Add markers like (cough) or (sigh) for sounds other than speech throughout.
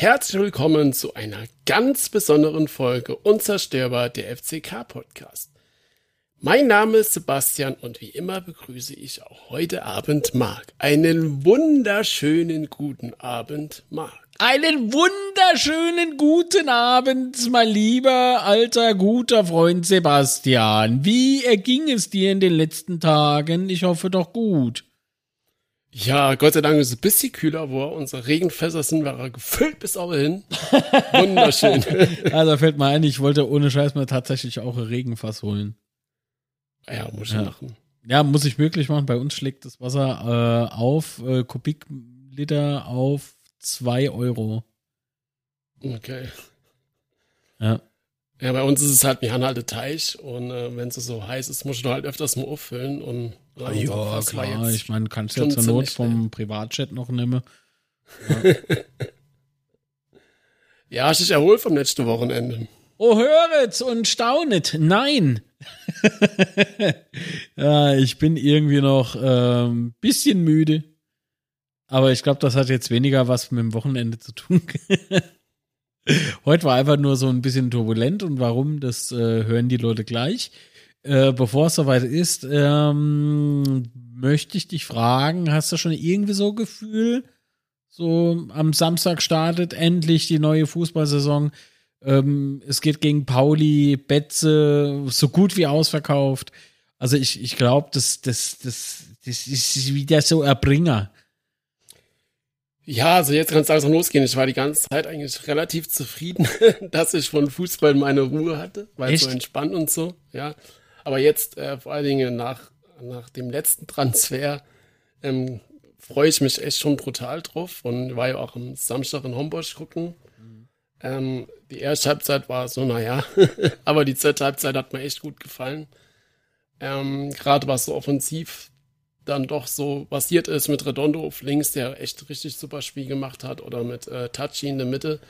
Herzlich willkommen zu einer ganz besonderen Folge Unzerstörbar der FCK Podcast. Mein Name ist Sebastian und wie immer begrüße ich auch heute Abend Marc. Einen wunderschönen guten Abend, Marc. Einen wunderschönen guten Abend, mein lieber alter guter Freund Sebastian. Wie erging es dir in den letzten Tagen? Ich hoffe doch gut. Ja, Gott sei Dank ist es ein bisschen kühler, wo unsere Regenfässer sind wir gefüllt bis auch hin. (laughs) Wunderschön. also fällt mir ein, ich wollte ohne Scheiß mal tatsächlich auch ein Regenfass holen. Ja, muss ich ja. machen. Ja, muss ich möglich machen. Bei uns schlägt das Wasser äh, auf äh, Kubikliter auf 2 Euro. Okay. Ja. Ja, bei uns ist es halt, wir haben halt einen Teich und äh, wenn es so heiß ist, muss du halt öfters mal auffüllen und ja, ja klar, ich meine, kannst ja zur Not vom Privatchat noch nehmen. (laughs) Ja. ja, ich erholt vom letzten Wochenende. Oh, höret und staunet. Nein. (laughs) ja, ich bin irgendwie noch ein ähm, bisschen müde. Aber ich glaube, das hat jetzt weniger was mit dem Wochenende zu tun. (laughs) Heute war einfach nur so ein bisschen turbulent und warum, das äh, hören die Leute gleich. Äh, bevor es soweit ist, ähm, möchte ich dich fragen, hast du schon irgendwie so Gefühl, so am Samstag startet endlich die neue Fußballsaison, ähm, es geht gegen Pauli, Betze, so gut wie ausverkauft. Also ich, ich glaube, das, das, das, das ist wieder so Erbringer. Ja, also jetzt kann es langsam losgehen. Ich war die ganze Zeit eigentlich relativ zufrieden, (laughs) dass ich von Fußball meine Ruhe hatte, weil es so entspannt und so, ja. Aber jetzt, äh, vor allen Dingen nach, nach dem letzten Transfer, ähm, freue ich mich echt schon brutal drauf und war ja auch am Samstag in Homburg gucken. Ähm, die erste Halbzeit war so, naja, (laughs) aber die zweite Halbzeit hat mir echt gut gefallen. Ähm, Gerade was so offensiv dann doch so basiert ist mit Redondo auf links, der echt richtig super Spiel gemacht hat, oder mit äh, Tachi in der Mitte.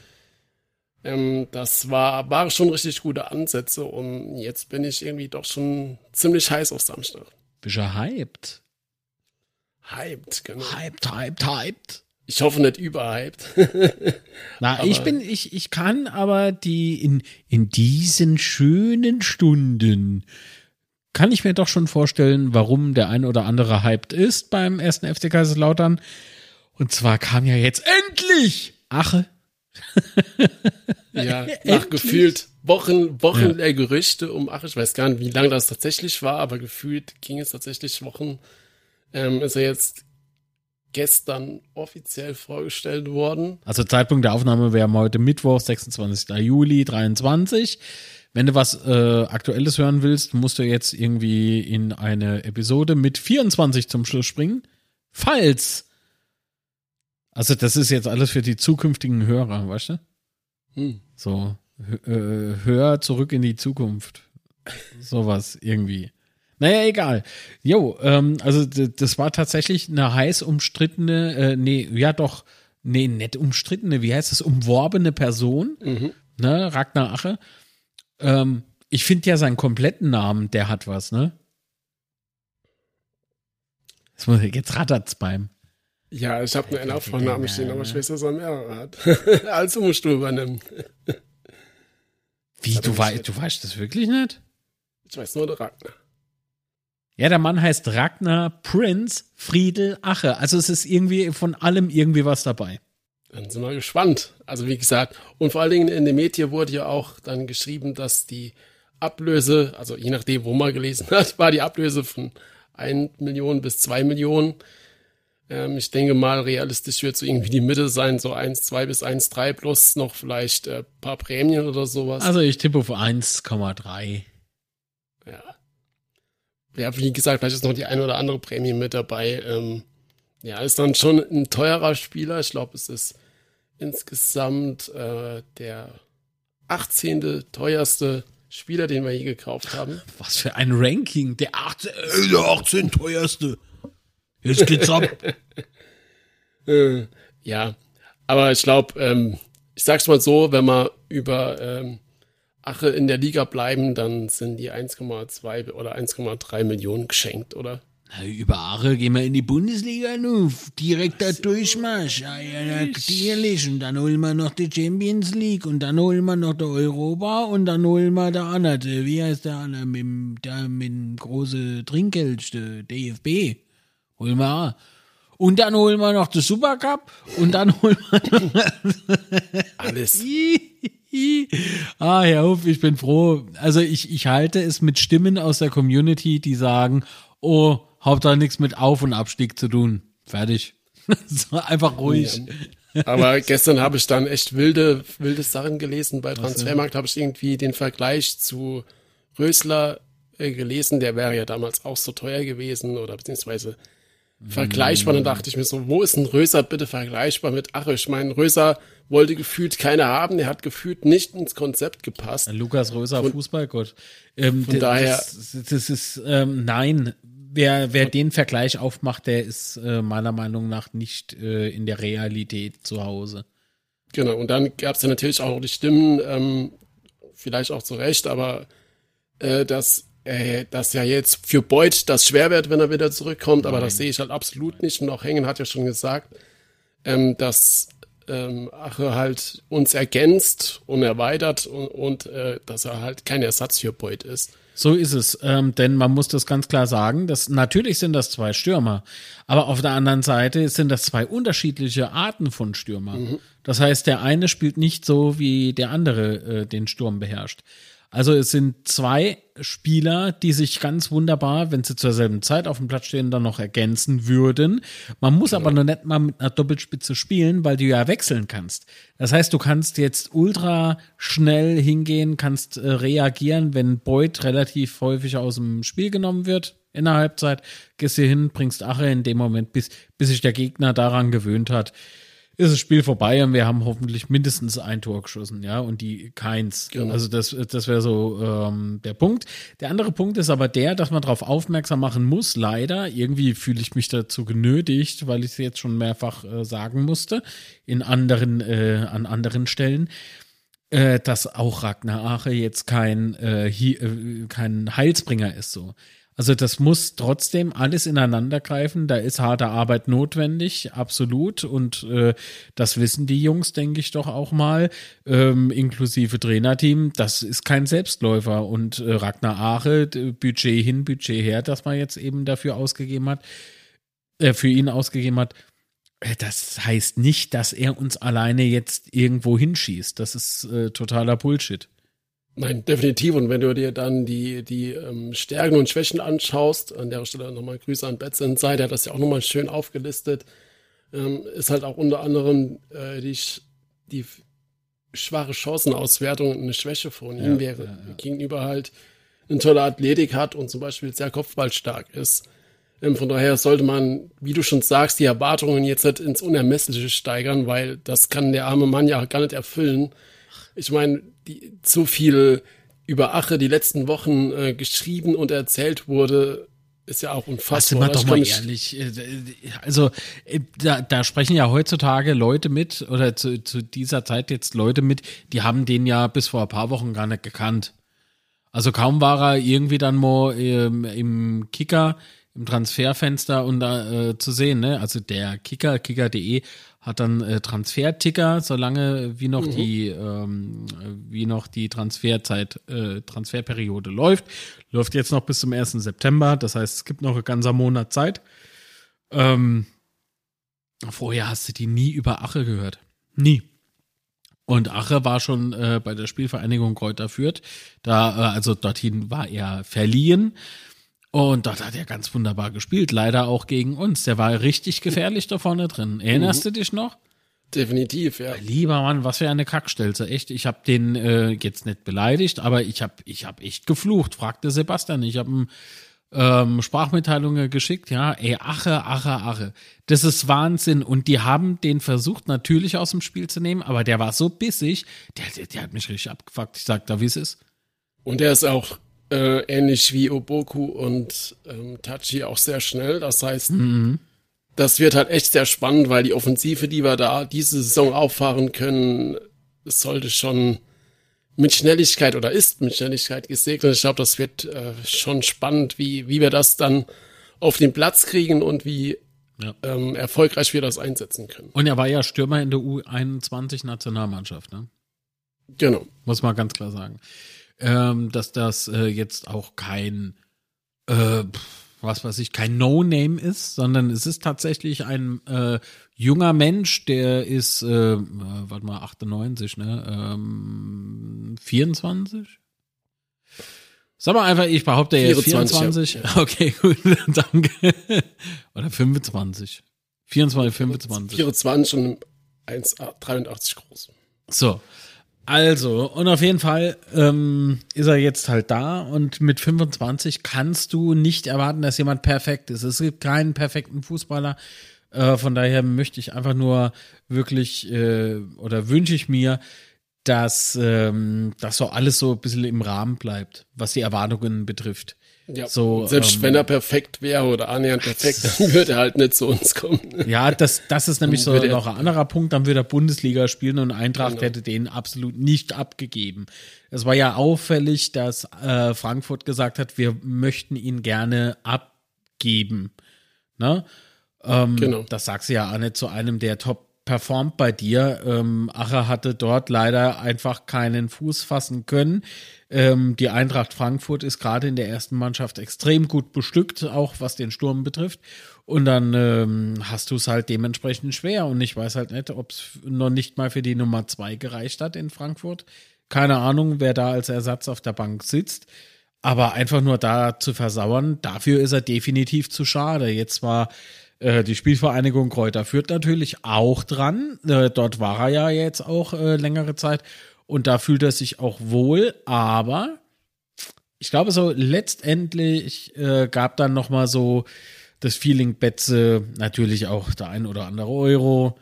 Ähm, das war, war schon richtig gute Ansätze und jetzt bin ich irgendwie doch schon ziemlich heiß auf Samstag. Bist du hyped? Hyped, genau. Hyped, hyped, hyped. Ich hoffe nicht überhyped. (laughs) Na, aber ich bin, ich, ich kann aber die in, in diesen schönen Stunden kann ich mir doch schon vorstellen, warum der ein oder andere hyped ist beim ersten FC Kaiserslautern. Und zwar kam ja jetzt endlich Ache. ja, (laughs) nach gefühlt Wochen, Wochen ja. der Gerüchte um Ache. Ich weiß gar nicht, wie lange das tatsächlich war, aber gefühlt ging es tatsächlich Wochen. Ähm, ist er jetzt gestern offiziell vorgestellt worden. Also Zeitpunkt der Aufnahme wäre heute Mittwoch, 26. Juli 23. Wenn du was äh, Aktuelles hören willst, musst du jetzt irgendwie in eine Episode mit 24 zum Schluss springen. Falls. Also das ist jetzt alles für die zukünftigen Hörer, weißt du? Hm. So, äh, hör zurück in die Zukunft. Sowas irgendwie. Naja, egal. Jo, ähm, also das war tatsächlich eine heiß umstrittene, äh, nee, ja doch, nee, nett umstrittene, wie heißt das, umworbene Person, mhm. ne, Ragnar Ache. Ähm, ich finde ja seinen kompletten Namen, der hat was, ne? Jetzt, muss jetzt rattert's beim. Ja, ich habe einen Nachvornamen stehen, aber ich weiß, dass er mehrere hat. (laughs) also musst du übernehmen. Wie, du, wei du weißt das wirklich nicht? Ich weiß nur der Ragnar. Ja, der Mann heißt Ragnar Prinz Friedel Ache. Also es ist irgendwie von allem irgendwie was dabei. Dann sind wir gespannt. Also wie gesagt, und vor allen Dingen in dem Medien wurde ja auch dann geschrieben, dass die Ablöse, also je nachdem, wo man gelesen (laughs) hat, war die Ablöse von 1 Million bis 2 Millionen. Ähm, ich denke mal, realistisch wird so irgendwie die Mitte sein, so 1, 2 bis 1, 3 plus noch vielleicht äh, paar Prämien oder sowas. Also ich tippe auf 1,3. Ja wie gesagt, vielleicht ist noch die eine oder andere Prämie mit dabei. Ähm, ja, ist dann schon ein teurer Spieler. Ich glaube, es ist insgesamt äh, der 18. teuerste Spieler, den wir je gekauft haben. (laughs) Was für ein Ranking. Der 18, äh, der 18 teuerste. Jetzt geht's ab. (laughs) äh, ja, aber ich glaube, ähm, ich sag's mal so, wenn man über ähm, Ache in der Liga bleiben, dann sind die 1,2 oder 1,3 Millionen geschenkt, oder? Na, über Aare gehen wir in die Bundesliga nu. Direkter so. Durchmarsch. Ja, ja, natürlich. Und dann holen wir noch die Champions League und dann holen wir noch die Europa und dann holen wir der andere. Wie heißt der andere? Mit, dem, der mit dem großen Trinkgeld, der DFB. Holen wir auch. Und dann holen wir noch den Supercup und dann holen wir noch alles. (laughs) ah, Herr Hof, ich bin froh. Also ich, ich halte es mit Stimmen aus der Community, die sagen, oh, Hauptsache nichts mit Auf- und Abstieg zu tun. Fertig. (laughs) einfach ruhig. Ja. Aber gestern habe ich dann echt wilde, wilde Sachen gelesen. Bei Transfermarkt habe ich irgendwie den Vergleich zu Rösler äh, gelesen. Der wäre ja damals auch so teuer gewesen oder beziehungsweise vergleichbar. Dann dachte ich mir so, wo ist ein Röser bitte vergleichbar mit Ache? Ich meine, Röser wollte gefühlt keiner haben, der hat gefühlt nicht ins Konzept gepasst. Lukas Röser, von, Fußballgott. Ähm, von daher. Das, das ist, ähm, nein, wer, wer den Vergleich aufmacht, der ist äh, meiner Meinung nach nicht äh, in der Realität zu Hause. Genau, und dann gab es ja natürlich auch die Stimmen, ähm, vielleicht auch zu Recht, aber äh, dass äh, dass ja jetzt für Beuth das schwer wird, wenn er wieder zurückkommt, Nein. aber das sehe ich halt absolut nicht. Und auch Hengen hat ja schon gesagt, ähm, dass ähm, Ache halt uns ergänzt und erweitert und, und äh, dass er halt kein Ersatz für Beuth ist. So ist es, ähm, denn man muss das ganz klar sagen, dass natürlich sind das zwei Stürmer, aber auf der anderen Seite sind das zwei unterschiedliche Arten von Stürmer. Mhm. Das heißt, der eine spielt nicht so, wie der andere äh, den Sturm beherrscht. Also es sind zwei Spieler, die sich ganz wunderbar, wenn sie zur selben Zeit auf dem Platz stehen, dann noch ergänzen würden. Man muss aber noch nicht mal mit einer Doppelspitze spielen, weil du ja wechseln kannst. Das heißt, du kannst jetzt ultra schnell hingehen, kannst äh, reagieren, wenn Beut relativ häufig aus dem Spiel genommen wird in der Halbzeit. Gehst hier hin, bringst Ache in dem Moment, bis, bis sich der Gegner daran gewöhnt hat ist das Spiel vorbei und wir haben hoffentlich mindestens ein Tor geschossen, ja, und die keins. Genau. Also das, das wäre so ähm, der Punkt. Der andere Punkt ist aber der, dass man darauf aufmerksam machen muss, leider. Irgendwie fühle ich mich dazu genötigt, weil ich es jetzt schon mehrfach äh, sagen musste, in anderen, äh, an anderen Stellen äh, dass auch Ragnar Ache jetzt kein, äh, hi, äh, kein Heilsbringer ist so. Also das muss trotzdem alles ineinander greifen. Da ist harte Arbeit notwendig, absolut. Und äh, das wissen die Jungs, denke ich doch auch mal, ähm, inklusive Trainerteam. Das ist kein Selbstläufer. Und äh, Ragnar Ache, Budget hin, Budget her, das man jetzt eben dafür ausgegeben hat, äh, für ihn ausgegeben hat. Äh, das heißt nicht, dass er uns alleine jetzt irgendwo hinschießt. Das ist äh, totaler Bullshit. Nein, definitiv. Und wenn du dir dann die, die ähm, Stärken und Schwächen anschaust, an der Stelle nochmal Grüße an Betz Inside, der hat das ja auch nochmal schön aufgelistet, ähm, ist halt auch unter anderem äh, die, die schwache Chancenauswertung eine Schwäche von ihm ja, wäre, ja, ja. gegenüber halt eine tolle Athletik hat und zum Beispiel sehr kopfballstark ist. Ähm, von daher sollte man, wie du schon sagst, die Erwartungen jetzt halt ins Unermessliche steigern, weil das kann der arme Mann ja gar nicht erfüllen. Ich meine, die, so viel über Ache die letzten Wochen äh, geschrieben und erzählt wurde, ist ja auch unfassbar. Sind wir doch mal ehrlich. Äh, also äh, da, da sprechen ja heutzutage Leute mit oder zu, zu dieser Zeit jetzt Leute mit, die haben den ja bis vor ein paar Wochen gar nicht gekannt. Also kaum war er irgendwie dann mal ähm, im Kicker, im Transferfenster und da äh, zu sehen, ne? Also der Kicker, kicker.de hat dann äh, Transferticker, solange wie noch mhm. die ähm, wie noch die Transferzeit äh, Transferperiode läuft, läuft jetzt noch bis zum 1. September. Das heißt, es gibt noch ein ganzer Monat Zeit. Ähm, vorher hast du die nie über Ache gehört, nie. Und Ache war schon äh, bei der Spielvereinigung Kräuter Fürth. Da, äh, also dorthin war er verliehen. Und dort hat er ganz wunderbar gespielt, leider auch gegen uns. Der war richtig gefährlich da vorne drin. Erinnerst mhm. du dich noch? Definitiv, ja. Lieber Mann, was für eine Kackstelze. Echt, ich habe den äh, jetzt nicht beleidigt, aber ich habe ich hab echt geflucht, fragte Sebastian. Ich habe ähm, Sprachmitteilungen geschickt, ja, ey, Ache, Ache, Ache. Das ist Wahnsinn. Und die haben den versucht, natürlich aus dem Spiel zu nehmen, aber der war so bissig, der, der, der hat mich richtig abgefuckt. Ich sag da, wie es ist. Und der ist auch äh, ähnlich wie Oboku und ähm, Tachi auch sehr schnell. Das heißt, mhm. das wird halt echt sehr spannend, weil die Offensive, die wir da diese Saison auffahren können, sollte schon mit Schnelligkeit oder ist mit Schnelligkeit gesegnet. Ich glaube, das wird äh, schon spannend, wie, wie wir das dann auf den Platz kriegen und wie ja. ähm, erfolgreich wir das einsetzen können. Und er war ja Stürmer in der U21-Nationalmannschaft, ne? Genau. Muss man ganz klar sagen. Ähm, dass das äh, jetzt auch kein, äh, was weiß ich, kein No-Name ist, sondern es ist tatsächlich ein äh, junger Mensch, der ist, äh, warte mal, 98, ne? Ähm, 24? Sag mal einfach, ich behaupte jetzt 24. Ja. (laughs) Okay, gut, (laughs) danke. Oder 25. 24, 25. 24 und 1,83 groß. So. Also, und auf jeden Fall ähm, ist er jetzt halt da und mit 25 kannst du nicht erwarten, dass jemand perfekt ist. Es gibt keinen perfekten Fußballer. Äh, von daher möchte ich einfach nur wirklich äh, oder wünsche ich mir, dass ähm, das so alles so ein bisschen im Rahmen bleibt, was die Erwartungen betrifft. Ja, so, selbst ähm, wenn er perfekt wäre oder annähernd perfekt, dann (laughs) würde er halt nicht zu uns kommen. Ja, das, das ist nämlich so noch ein anderer Punkt. Dann würde er Bundesliga spielen und Eintracht genau. hätte den absolut nicht abgegeben. Es war ja auffällig, dass äh, Frankfurt gesagt hat, wir möchten ihn gerne abgeben. Ne? Ähm, genau. Das sagst du ja auch nicht zu einem der Top performt bei dir. Ähm, Acher hatte dort leider einfach keinen Fuß fassen können. Ähm, die Eintracht Frankfurt ist gerade in der ersten Mannschaft extrem gut bestückt, auch was den Sturm betrifft. Und dann ähm, hast du es halt dementsprechend schwer. Und ich weiß halt nicht, ob es noch nicht mal für die Nummer zwei gereicht hat in Frankfurt. Keine Ahnung, wer da als Ersatz auf der Bank sitzt. Aber einfach nur da zu versauern, dafür ist er definitiv zu schade. Jetzt war äh, die Spielvereinigung Kräuter führt natürlich auch dran. Äh, dort war er ja jetzt auch äh, längere Zeit und da fühlt er sich auch wohl, aber ich glaube so letztendlich äh, gab dann noch mal so das Feeling Betze natürlich auch der ein oder andere Euro.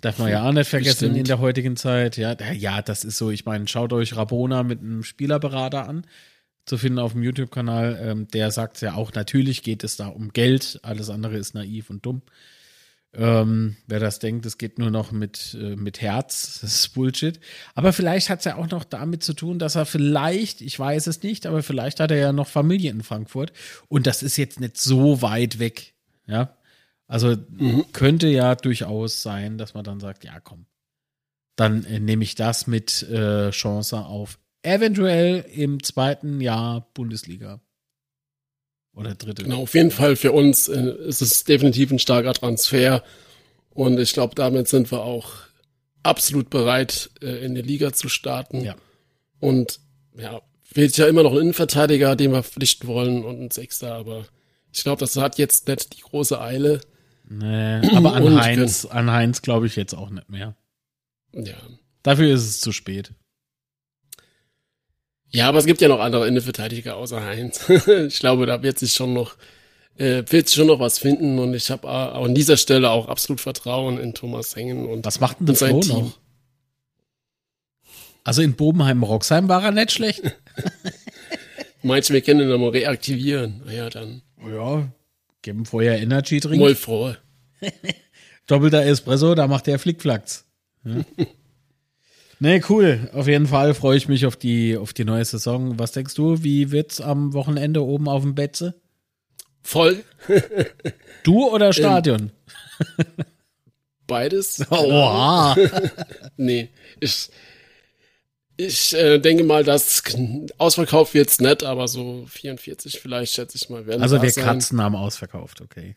Darf man ja auch nicht vergessen Bestimmt. in der heutigen Zeit. Ja, ja, das ist so. Ich meine, schaut euch Rabona mit einem Spielerberater an zu finden auf dem YouTube-Kanal. Ähm, der sagt ja auch, natürlich geht es da um Geld, alles andere ist naiv und dumm. Ähm, wer das denkt, es geht nur noch mit, äh, mit Herz, (laughs) das ist Bullshit. Aber vielleicht hat es ja auch noch damit zu tun, dass er vielleicht, ich weiß es nicht, aber vielleicht hat er ja noch Familie in Frankfurt und das ist jetzt nicht so weit weg. Ja, also mhm. könnte ja durchaus sein, dass man dann sagt, ja komm, dann äh, nehme ich das mit äh, Chance auf eventuell im zweiten Jahr Bundesliga. Oder dritte. Genau, auf jeden Fall für uns äh, ist es definitiv ein starker Transfer. Und ich glaube, damit sind wir auch absolut bereit, äh, in die Liga zu starten. Ja. Und ja, fehlt ja immer noch ein Innenverteidiger, den wir verpflichten wollen und ein Sechster, aber ich glaube, das hat jetzt nicht die große Eile. Nee, aber (clears throat) an Heinz, an Heinz glaube ich jetzt auch nicht mehr. Ja. Dafür ist es zu spät. Ja, aber es gibt ja noch andere Innenverteidiger außer Heinz. (laughs) ich glaube, da wird sich schon noch, äh, wird sich schon noch was finden und ich habe auch an dieser Stelle auch absolut Vertrauen in Thomas Hengen und Was macht denn der Flo Team. noch? Also in Bobenheim-Roxheim war er nicht schlecht. (laughs) Meinst du, wir können ihn nochmal reaktivieren? Ja, dann. Ja, geben vorher Energy Drink. Voll froh. (laughs) Doppelter Espresso, da macht der Flickflacks. Ja. Nee, cool. Auf jeden Fall freue ich mich auf die, auf die neue Saison. Was denkst du, wie wird's am Wochenende oben auf dem Betze? Voll. du oder Stadion? (laughs) Beides. Oha. (laughs) nee, ich, ich äh, denke mal, dass ausverkauft wird's nett, aber so 44 vielleicht, schätze ich mal, werden Also wir Katzen haben ausverkauft, okay.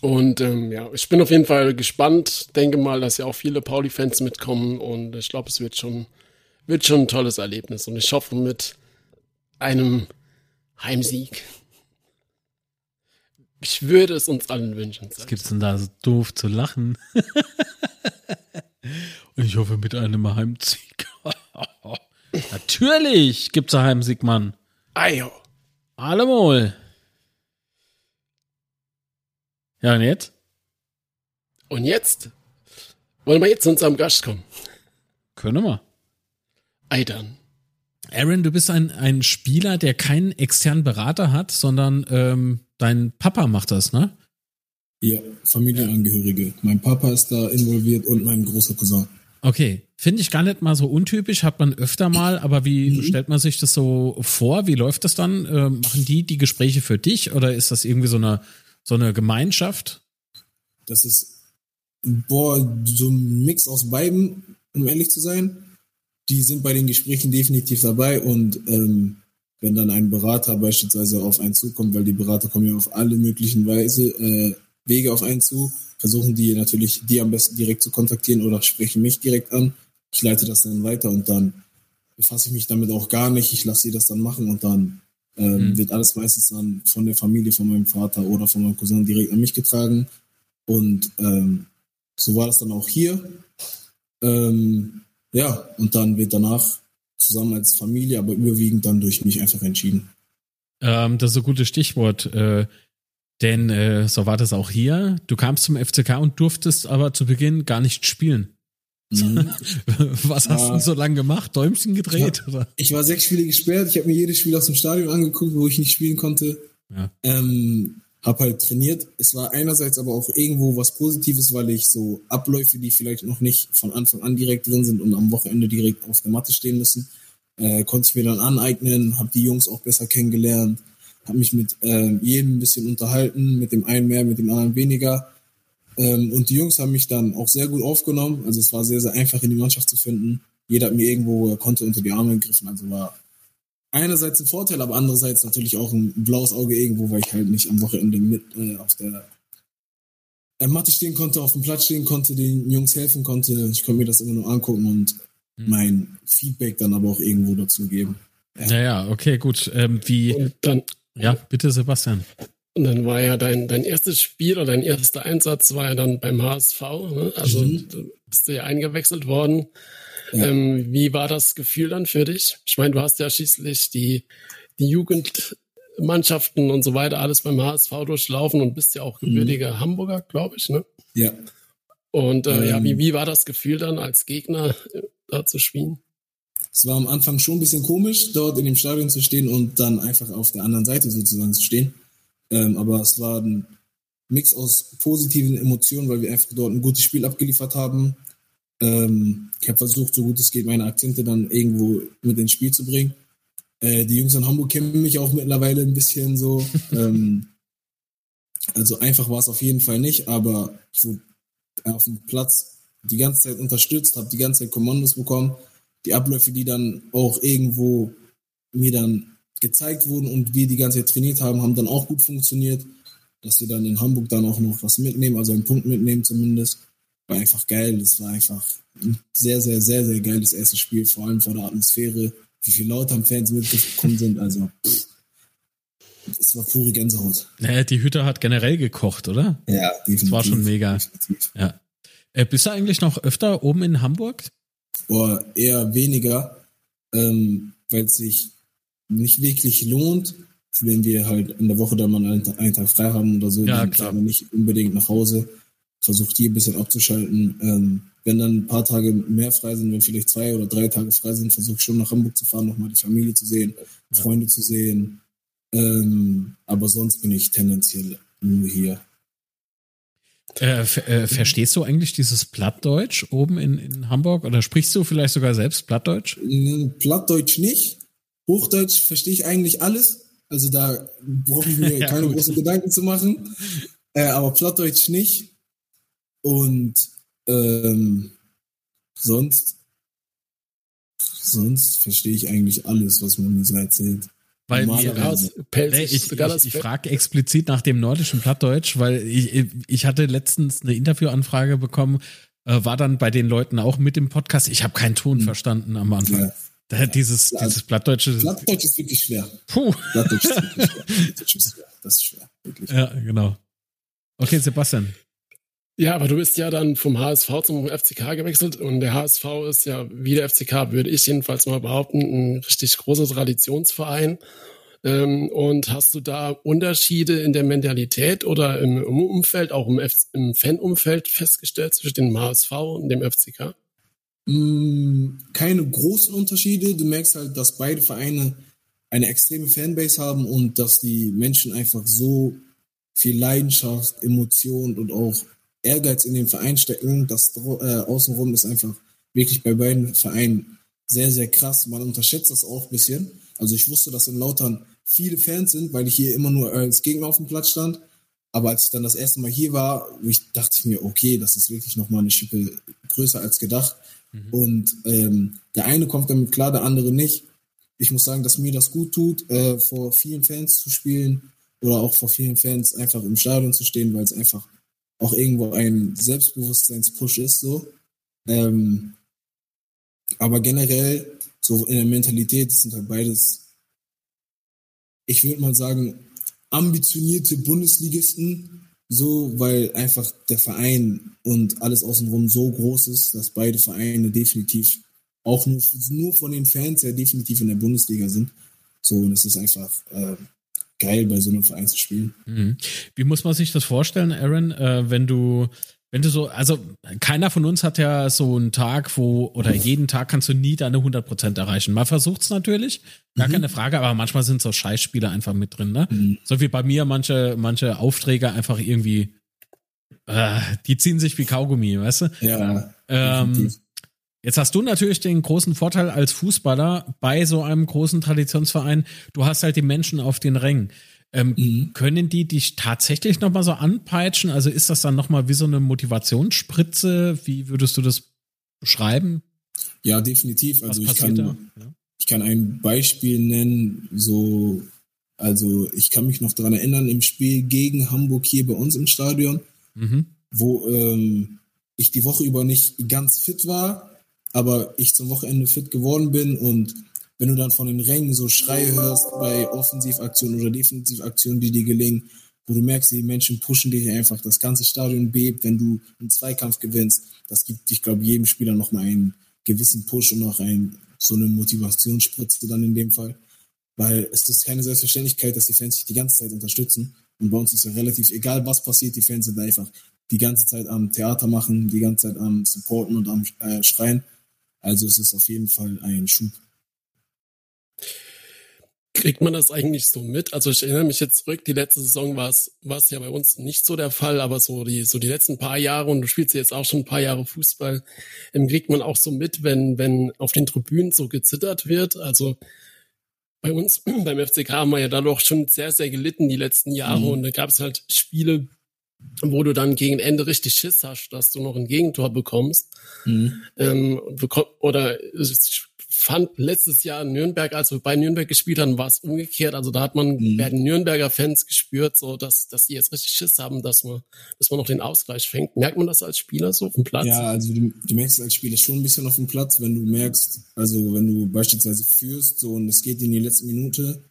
Und ähm, ja, ich bin auf jeden Fall gespannt. Denke mal, dass ja auch viele Pauli-Fans mitkommen und ich glaube, es wird schon, wird schon ein tolles Erlebnis. Und ich hoffe mit einem Heimsieg. Ich würde es uns allen wünschen. Was gibt's denn da so doof zu lachen? und (laughs) ich hoffe mit einem Heimsieg. (laughs) Natürlich gibt's einen Heimsieg, Mann. Ajo. Allemal. Ja, und jetzt? Und jetzt? Wollen wir jetzt zu unserem Gast kommen? Können wir. Ei dann. Aaron, du bist ein, ein Spieler, der keinen externen Berater hat, sondern ähm, dein Papa macht das, ne? Ja, Familienangehörige. Mein Papa ist da involviert und mein großer Cousin. Okay, finde ich gar nicht mal so untypisch, hat man öfter mal, aber wie mhm. stellt man sich das so vor? Wie läuft das dann? Äh, machen die die Gespräche für dich oder ist das irgendwie so eine, so eine Gemeinschaft? Das ist, boah, so ein Mix aus beiden, um ehrlich zu sein. Die sind bei den Gesprächen definitiv dabei und ähm, wenn dann ein Berater beispielsweise auf einen zukommt, weil die Berater kommen ja auf alle möglichen Weise, äh, Wege auf einen zu, versuchen die natürlich, die am besten direkt zu kontaktieren oder sprechen mich direkt an. Ich leite das dann weiter und dann befasse ich mich damit auch gar nicht. Ich lasse sie das dann machen und dann ähm, mhm. wird alles meistens dann von der Familie, von meinem Vater oder von meinem Cousin direkt an mich getragen. Und ähm, so war das dann auch hier. Ähm, ja, und dann wird danach zusammen als Familie, aber überwiegend dann durch mich einfach entschieden. Ähm, das ist ein gutes Stichwort. Äh, denn äh, so war das auch hier. Du kamst zum FCK und durftest aber zu Beginn gar nicht spielen. Mhm. (laughs) Was hast du denn so lange gemacht? Däumchen gedreht? Ich, hab, ich war sechs Spiele gesperrt. Ich habe mir jedes Spiel aus dem Stadion angeguckt, wo ich nicht spielen konnte. Ja. Ähm, hab halt trainiert. Es war einerseits aber auch irgendwo was Positives, weil ich so Abläufe, die vielleicht noch nicht von Anfang an direkt drin sind und am Wochenende direkt auf der Matte stehen müssen, äh, konnte ich mir dann aneignen, habe die Jungs auch besser kennengelernt habe mich mit äh, jedem ein bisschen unterhalten, mit dem einen mehr, mit dem anderen weniger. Ähm, und die Jungs haben mich dann auch sehr gut aufgenommen. Also es war sehr, sehr einfach in die Mannschaft zu finden. Jeder hat mir irgendwo er konnte unter die Arme gegriffen. Also war einerseits ein Vorteil, aber andererseits natürlich auch ein blaues Auge irgendwo, weil ich halt nicht am Wochenende mit äh, auf der äh, Matte stehen konnte, auf dem Platz stehen konnte, den Jungs helfen konnte. Ich konnte mir das immer nur angucken und mhm. mein Feedback dann aber auch irgendwo dazu geben. Ja. Naja, okay, gut. Ähm, wie, und dann, ja, bitte, Sebastian. Und dann war ja dein, dein erstes Spiel oder dein erster Einsatz war ja dann beim HSV. Ne? Also mhm. du bist du ja eingewechselt worden. Ja. Ähm, wie war das Gefühl dann für dich? Ich meine, du hast ja schließlich die, die Jugendmannschaften und so weiter alles beim HSV durchlaufen und bist ja auch gebürtiger mhm. Hamburger, glaube ich, ne? Ja. Und äh, ähm, ja, wie, ähm. wie war das Gefühl dann als Gegner äh, da zu spielen? es war am Anfang schon ein bisschen komisch, dort in dem Stadion zu stehen und dann einfach auf der anderen Seite sozusagen zu stehen. Ähm, aber es war ein Mix aus positiven Emotionen, weil wir einfach dort ein gutes Spiel abgeliefert haben. Ähm, ich habe versucht, so gut es geht, meine Akzente dann irgendwo mit ins Spiel zu bringen. Äh, die Jungs in Hamburg kennen mich auch mittlerweile ein bisschen so. (laughs) ähm, also einfach war es auf jeden Fall nicht, aber ich wurde auf dem Platz die ganze Zeit unterstützt, habe die ganze Zeit Kommandos bekommen die Abläufe, die dann auch irgendwo mir dann gezeigt wurden und wir die ganze Zeit trainiert haben, haben dann auch gut funktioniert. Dass wir dann in Hamburg dann auch noch was mitnehmen, also einen Punkt mitnehmen zumindest, war einfach geil. Das war einfach ein sehr, sehr, sehr, sehr geiles erstes Spiel, vor allem vor der Atmosphäre, wie viele Leute am Fans mitgekommen sind. Also, es war pure Gänsehaut. Naja, die Hütte hat generell gekocht, oder? Ja, definitiv. Das war schon mega. Definitiv. Ja. Äh, bist du eigentlich noch öfter oben in Hamburg? Boah, eher weniger, ähm, weil sich nicht wirklich lohnt, wenn wir halt in der Woche dann mal einen, einen Tag frei haben oder so, ja, dann klar. nicht unbedingt nach Hause, versucht hier ein bisschen abzuschalten. Ähm, wenn dann ein paar Tage mehr frei sind, wenn vielleicht zwei oder drei Tage frei sind, versuche ich schon nach Hamburg zu fahren, nochmal die Familie zu sehen, ja. Freunde zu sehen. Ähm, aber sonst bin ich tendenziell nur hier. Äh, äh, verstehst du eigentlich dieses Plattdeutsch oben in, in Hamburg oder sprichst du vielleicht sogar selbst Plattdeutsch? Plattdeutsch nicht. Hochdeutsch verstehe ich eigentlich alles. Also da brauche ich (laughs) mir ja, keine gut. großen Gedanken zu machen. Äh, aber Plattdeutsch nicht. Und ähm, sonst, sonst verstehe ich eigentlich alles, was man mir so erzählt. Weil nee, ich, ich, ich frage explizit nach dem nordischen Plattdeutsch, weil ich, ich hatte letztens eine Interviewanfrage bekommen, äh, war dann bei den Leuten auch mit dem Podcast. Ich habe keinen Ton mhm. verstanden am Anfang. Ja. Da, dieses, ja, dieses Plattdeutsche. Plattdeutsch ist wirklich schwer. Puh. Plattdeutsch ist wirklich schwer. (laughs) Plattdeutsch ist schwer. Das ist schwer. Wirklich. Ja, genau. Okay, Sebastian. Ja, aber du bist ja dann vom HSV zum FCK gewechselt und der HSV ist ja wie der FCK, würde ich jedenfalls mal behaupten, ein richtig großer Traditionsverein. Ähm, und hast du da Unterschiede in der Mentalität oder im, im Umfeld, auch im, im Fanumfeld festgestellt zwischen dem HSV und dem FCK? Mm, keine großen Unterschiede. Du merkst halt, dass beide Vereine eine extreme Fanbase haben und dass die Menschen einfach so viel Leidenschaft, Emotion und auch Ehrgeiz in den Verein stecken. Das äh, außenrum ist einfach wirklich bei beiden Vereinen sehr, sehr krass. Man unterschätzt das auch ein bisschen. Also ich wusste, dass in Lautern viele Fans sind, weil ich hier immer nur als Gegner auf dem Platz stand. Aber als ich dann das erste Mal hier war, ich dachte ich mir, okay, das ist wirklich nochmal eine Schippe größer als gedacht. Mhm. Und ähm, der eine kommt damit klar, der andere nicht. Ich muss sagen, dass mir das gut tut, äh, vor vielen Fans zu spielen oder auch vor vielen Fans einfach im Stadion zu stehen, weil es einfach auch irgendwo ein Selbstbewusstseinspush ist. So. Ähm, aber generell, so in der Mentalität sind halt beides, ich würde mal sagen, ambitionierte Bundesligisten, so, weil einfach der Verein und alles außenrum so groß ist, dass beide Vereine definitiv auch nur, nur von den Fans ja definitiv in der Bundesliga sind. So, und es ist einfach äh, geil, bei so einem Verein zu spielen. Mhm. Wie muss man sich das vorstellen, Aaron, äh, wenn du wenn du so, also keiner von uns hat ja so einen Tag, wo, oder jeden Tag kannst du nie deine 100% erreichen. Man versucht es natürlich, gar mhm. keine Frage, aber manchmal sind so Scheißspiele einfach mit drin, ne? Mhm. So wie bei mir manche, manche Aufträge einfach irgendwie, äh, die ziehen sich wie Kaugummi, weißt du? Ja. Ähm, jetzt hast du natürlich den großen Vorteil als Fußballer bei so einem großen Traditionsverein, du hast halt die Menschen auf den Rängen. Ähm, mhm. Können die dich tatsächlich nochmal so anpeitschen? Also ist das dann nochmal wie so eine Motivationsspritze? Wie würdest du das beschreiben? Ja, definitiv. Also ich kann, ja. ich kann ein Beispiel nennen, so, also ich kann mich noch daran erinnern, im Spiel gegen Hamburg hier bei uns im Stadion, mhm. wo ähm, ich die Woche über nicht ganz fit war, aber ich zum Wochenende fit geworden bin und wenn du dann von den Rängen so Schreie hörst bei Offensivaktionen oder Defensivaktionen, die dir gelingen, wo du merkst, die Menschen pushen dich einfach, das ganze Stadion bebt, wenn du einen Zweikampf gewinnst, das gibt, ich glaube, jedem Spieler nochmal einen gewissen Push und auch ein, so eine Motivationsspritze dann in dem Fall. Weil es ist keine Selbstverständlichkeit, dass die Fans sich die ganze Zeit unterstützen. Und bei uns ist ja relativ egal, was passiert, die Fans sind einfach die ganze Zeit am Theater machen, die ganze Zeit am Supporten und am äh, Schreien. Also es ist auf jeden Fall ein Schub. Kriegt man das eigentlich so mit? Also ich erinnere mich jetzt zurück, die letzte Saison war es, war es ja bei uns nicht so der Fall, aber so die, so die letzten paar Jahre, und du spielst jetzt auch schon ein paar Jahre Fußball, ähm, kriegt man auch so mit, wenn, wenn auf den Tribünen so gezittert wird. Also bei uns (clears throat) beim FCK haben wir ja dadurch schon sehr, sehr gelitten die letzten Jahre mhm. und da gab es halt Spiele, wo du dann gegen Ende richtig Schiss hast, dass du noch ein Gegentor bekommst. Mhm. Ähm, oder fand letztes Jahr in Nürnberg, als wir bei Nürnberg gespielt haben, war es umgekehrt. Also da hat man mhm. bei den Nürnberger Fans gespürt, so dass, dass die jetzt richtig Schiss haben, dass man, dass man noch den Ausgleich fängt. Merkt man das als Spieler so auf dem Platz? Ja, also du, du merkst als Spieler schon ein bisschen auf dem Platz, wenn du merkst, also wenn du beispielsweise führst, so und es geht in die letzte Minute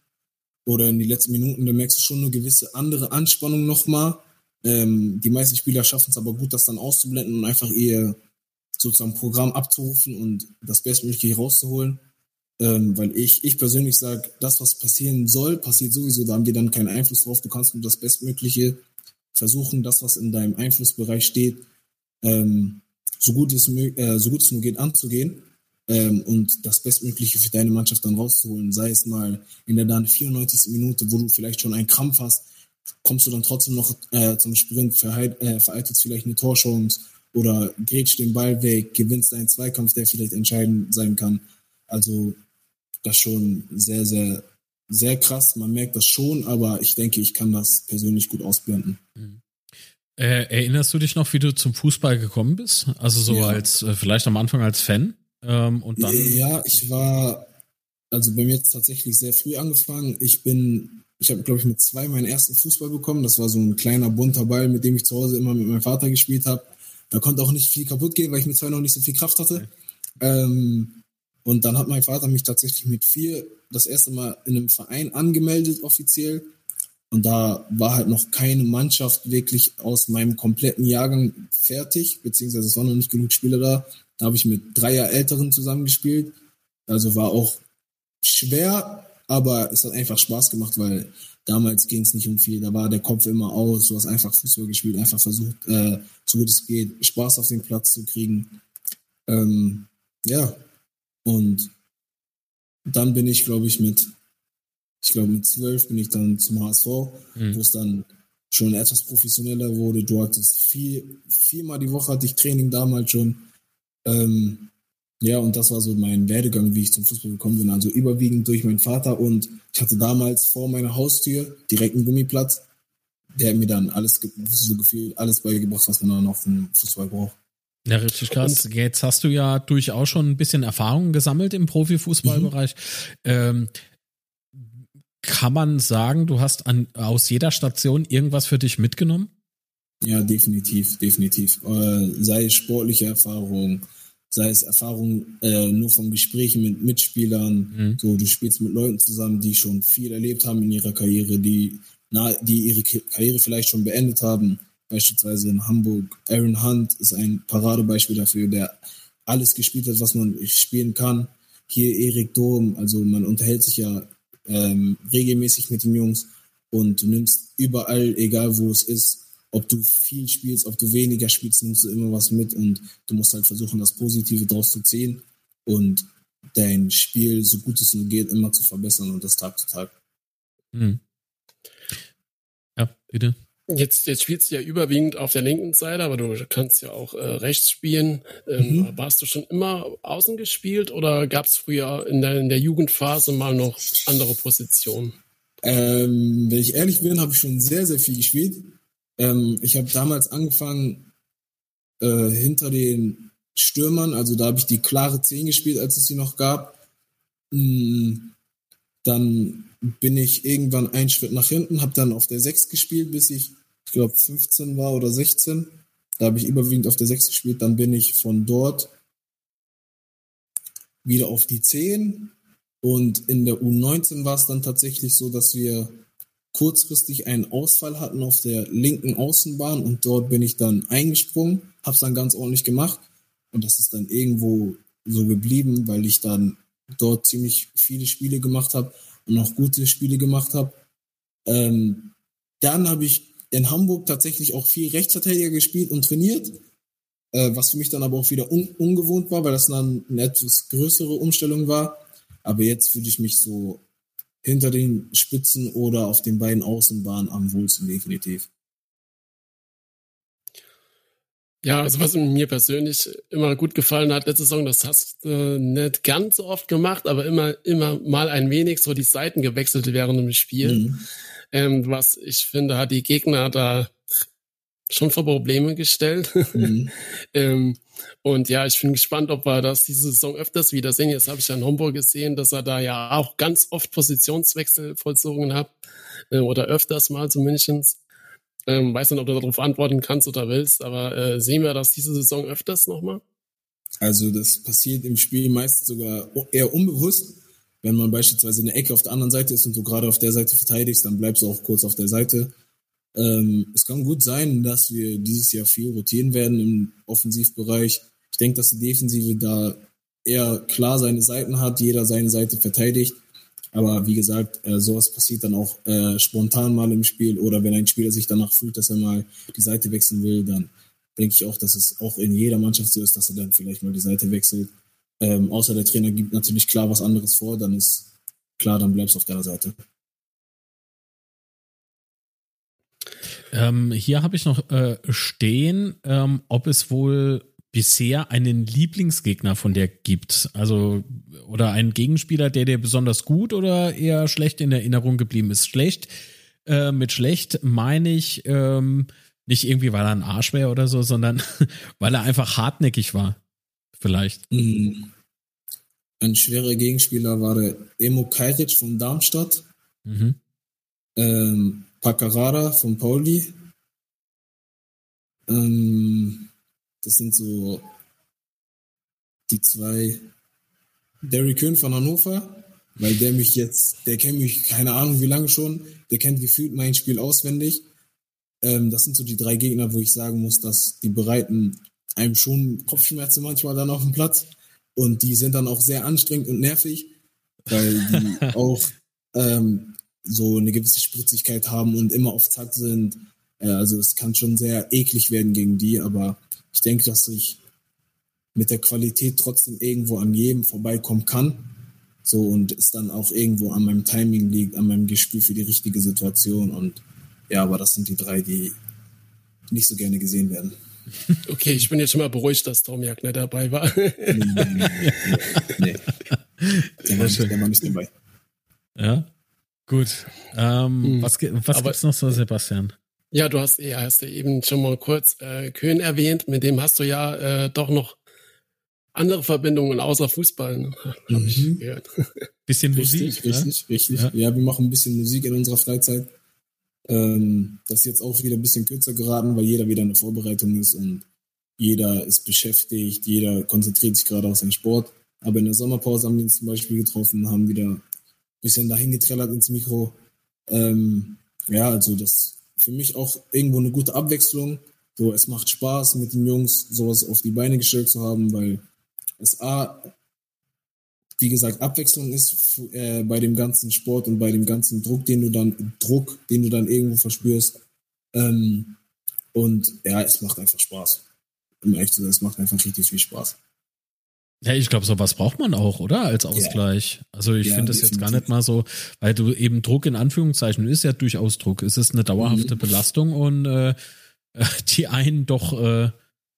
oder in die letzten Minuten, dann merkst du schon eine gewisse andere Anspannung nochmal. Ähm, die meisten Spieler schaffen es aber gut, das dann auszublenden und einfach eher sozusagen Programm abzurufen und das Bestmögliche rauszuholen. Ähm, weil ich, ich persönlich sage, das, was passieren soll, passiert sowieso, da haben die dann keinen Einfluss drauf. Du kannst nur das Bestmögliche versuchen, das, was in deinem Einflussbereich steht, ähm, so, gut es, äh, so gut es nur geht, anzugehen ähm, und das Bestmögliche für deine Mannschaft dann rauszuholen. Sei es mal in der dann 94. Minute, wo du vielleicht schon einen Krampf hast, kommst du dann trotzdem noch äh, zum Sprint, verheit, äh, vereitelt vielleicht eine Torchance oder grätscht den Ball weg, gewinnst einen Zweikampf, der vielleicht entscheidend sein kann. Also das schon sehr, sehr, sehr krass. Man merkt das schon, aber ich denke, ich kann das persönlich gut ausblenden. Mhm. Äh, erinnerst du dich noch, wie du zum Fußball gekommen bist? Also so ja. als, äh, vielleicht am Anfang als Fan ähm, und dann. Ja, ich war, also bei mir tatsächlich sehr früh angefangen. Ich bin, ich habe, glaube ich, mit zwei meinen ersten Fußball bekommen. Das war so ein kleiner bunter Ball, mit dem ich zu Hause immer mit meinem Vater gespielt habe. Da konnte auch nicht viel kaputt gehen, weil ich mit zwei noch nicht so viel Kraft hatte. Ähm, und dann hat mein Vater mich tatsächlich mit vier das erste Mal in einem Verein angemeldet, offiziell. Und da war halt noch keine Mannschaft wirklich aus meinem kompletten Jahrgang fertig, beziehungsweise es waren noch nicht genug Spieler da. Da habe ich mit drei Älteren zusammengespielt. Also war auch schwer, aber es hat einfach Spaß gemacht, weil damals ging es nicht um viel. Da war der Kopf immer aus. Du hast einfach Fußball gespielt, einfach versucht, äh, so gut es geht, Spaß auf den Platz zu kriegen. Ähm, ja, und dann bin ich, glaube ich, mit, ich glaube, mit zwölf bin ich dann zum HSV, mhm. wo es dann schon etwas professioneller wurde. Du hattest viel, viermal die Woche hatte ich Training damals schon. Ähm, Ja, und das war so mein Werdegang, wie ich zum Fußball gekommen bin. Also überwiegend durch meinen Vater und ich hatte damals vor meiner Haustür direkt einen Gummiplatz. Der hat mir dann alles, so gefühlt, alles beigebracht, was man dann auf dem Fußball braucht. Ja, richtig krass. Jetzt hast du ja durchaus schon ein bisschen Erfahrung gesammelt im Profifußballbereich. Mhm. Ähm, kann man sagen, du hast an, aus jeder Station irgendwas für dich mitgenommen? Ja, definitiv, definitiv. Äh, sei sportliche Erfahrung, sei es Erfahrung äh, nur vom Gesprächen mit Mitspielern. Mhm. So, du spielst mit Leuten zusammen, die schon viel erlebt haben in ihrer Karriere, die, na, die ihre Karriere vielleicht schon beendet haben. Beispielsweise in Hamburg. Aaron Hunt ist ein Paradebeispiel dafür, der alles gespielt hat, was man spielen kann. Hier Erik Durm, also man unterhält sich ja ähm, regelmäßig mit den Jungs und du nimmst überall, egal wo es ist, ob du viel spielst, ob du weniger spielst, nimmst du immer was mit und du musst halt versuchen, das Positive draus zu ziehen und dein Spiel, so gut es nur geht, immer zu verbessern und das Tag zu Tag. Hm. Ja, bitte. Jetzt, jetzt spielst du ja überwiegend auf der linken Seite, aber du kannst ja auch äh, rechts spielen. Ähm, mhm. Warst du schon immer außen gespielt oder gab es früher in der, in der Jugendphase mal noch andere Positionen? Ähm, wenn ich ehrlich bin, habe ich schon sehr, sehr viel gespielt. Ähm, ich habe damals angefangen äh, hinter den Stürmern, also da habe ich die klare 10 gespielt, als es sie noch gab. Mhm. Dann bin ich irgendwann einen Schritt nach hinten, habe dann auf der 6 gespielt, bis ich, ich glaube, 15 war oder 16. Da habe ich überwiegend auf der 6 gespielt. Dann bin ich von dort wieder auf die 10. Und in der U19 war es dann tatsächlich so, dass wir kurzfristig einen Ausfall hatten auf der linken Außenbahn und dort bin ich dann eingesprungen, habe es dann ganz ordentlich gemacht und das ist dann irgendwo so geblieben, weil ich dann dort ziemlich viele Spiele gemacht habe und auch gute Spiele gemacht habe. Ähm, dann habe ich in Hamburg tatsächlich auch viel Rechtsverteidiger gespielt und trainiert, äh, was für mich dann aber auch wieder un ungewohnt war, weil das dann eine etwas größere Umstellung war. Aber jetzt fühle ich mich so hinter den Spitzen oder auf den beiden Außenbahnen am wohlsten definitiv. Ja, also was mir persönlich immer gut gefallen hat, letzte Saison, das hast du äh, nicht ganz so oft gemacht, aber immer, immer mal ein wenig so die Seiten gewechselt während dem Spiel. Mhm. Ähm, was ich finde, hat die Gegner da schon vor Probleme gestellt. Mhm. (laughs) ähm, und ja, ich bin gespannt, ob wir das diese Saison öfters wiedersehen. Jetzt habe ich ja in Homburg gesehen, dass er da ja auch ganz oft Positionswechsel vollzogen hat. Äh, oder öfters mal zumindest. Ähm, weiß nicht, ob du darauf antworten kannst oder willst, aber äh, sehen wir das diese Saison öfters nochmal? Also das passiert im Spiel meist sogar eher unbewusst. Wenn man beispielsweise in der Ecke auf der anderen Seite ist und du gerade auf der Seite verteidigst, dann bleibst du auch kurz auf der Seite. Ähm, es kann gut sein, dass wir dieses Jahr viel rotieren werden im Offensivbereich. Ich denke, dass die Defensive da eher klar seine Seiten hat, jeder seine Seite verteidigt. Aber wie gesagt, äh, sowas passiert dann auch äh, spontan mal im Spiel oder wenn ein Spieler sich danach fühlt, dass er mal die Seite wechseln will, dann denke ich auch, dass es auch in jeder Mannschaft so ist, dass er dann vielleicht mal die Seite wechselt. Ähm, außer der Trainer gibt natürlich klar was anderes vor, dann ist klar, dann bleibst du auf der Seite. Ähm, hier habe ich noch äh, stehen, ähm, ob es wohl bisher einen Lieblingsgegner von der gibt? Also, oder einen Gegenspieler, der dir besonders gut oder eher schlecht in Erinnerung geblieben ist? Schlecht, äh, mit schlecht meine ich ähm, nicht irgendwie, weil er ein Arsch wäre oder so, sondern (laughs) weil er einfach hartnäckig war. Vielleicht. Mhm. Ein schwerer Gegenspieler war der Emo Kajric von Darmstadt. Mhm. Ähm, Pacarada von Pauli. Ähm, das sind so die zwei. Derry Köhn von Hannover, weil der mich jetzt, der kennt mich keine Ahnung wie lange schon, der kennt gefühlt mein Spiel auswendig. Ähm, das sind so die drei Gegner, wo ich sagen muss, dass die bereiten einem schon Kopfschmerzen manchmal dann auf dem Platz und die sind dann auch sehr anstrengend und nervig, weil die (laughs) auch ähm, so eine gewisse Spritzigkeit haben und immer auf Zack sind. Äh, also es kann schon sehr eklig werden gegen die, aber ich denke, dass ich mit der Qualität trotzdem irgendwo an jedem vorbeikommen kann. So und es dann auch irgendwo an meinem Timing liegt, an meinem Gespür für die richtige Situation. Und ja, aber das sind die drei, die nicht so gerne gesehen werden. (laughs) Okay, ich bin jetzt schon mal beruhigt, dass Tomiak nicht dabei war. Nee, nee, nee, nee. (laughs) Der, war nicht, der war nicht dabei. Ja. Gut. Ähm, Hm. Was, was Aber- gibt's noch so, Sebastian? Ja, du hast, ja, hast ja eben schon mal kurz äh, Köhn erwähnt. Mit dem hast du ja äh, doch noch andere Verbindungen außer Fußball, ne? habe ich Mhm. gehört. Bisschen Richtig, Musik, ne? richtig, richtig. Ja. Ja. wir machen ein bisschen Musik in unserer Freizeit. Ähm, das ist jetzt auch wieder ein bisschen kürzer geraten, weil jeder wieder in der Vorbereitung ist und jeder ist beschäftigt, jeder konzentriert sich gerade auf seinen Sport. Aber in der Sommerpause haben wir uns zum Beispiel getroffen, haben wieder bisschen dahin getrellert ins Mikro. Ähm, ja, also das für mich auch irgendwo eine gute Abwechslung. So, es macht Spaß, mit den Jungs sowas auf die Beine gestellt zu haben, weil es A, wie gesagt, Abwechslung ist äh, bei dem ganzen Sport und bei dem ganzen Druck, den du dann, Druck, den du dann irgendwo verspürst. Ähm, und ja, es macht einfach Spaß. Um ehrlich es macht einfach richtig viel Spaß. Ja, ich glaube, sowas braucht man auch, oder? Als Ausgleich. Also ich Ja, finde das jetzt gar nicht mal so, weil du eben Druck in Anführungszeichen ist ja durchaus Druck. Es ist eine dauerhafte Mhm. Belastung und (laughs) äh, die einen doch äh,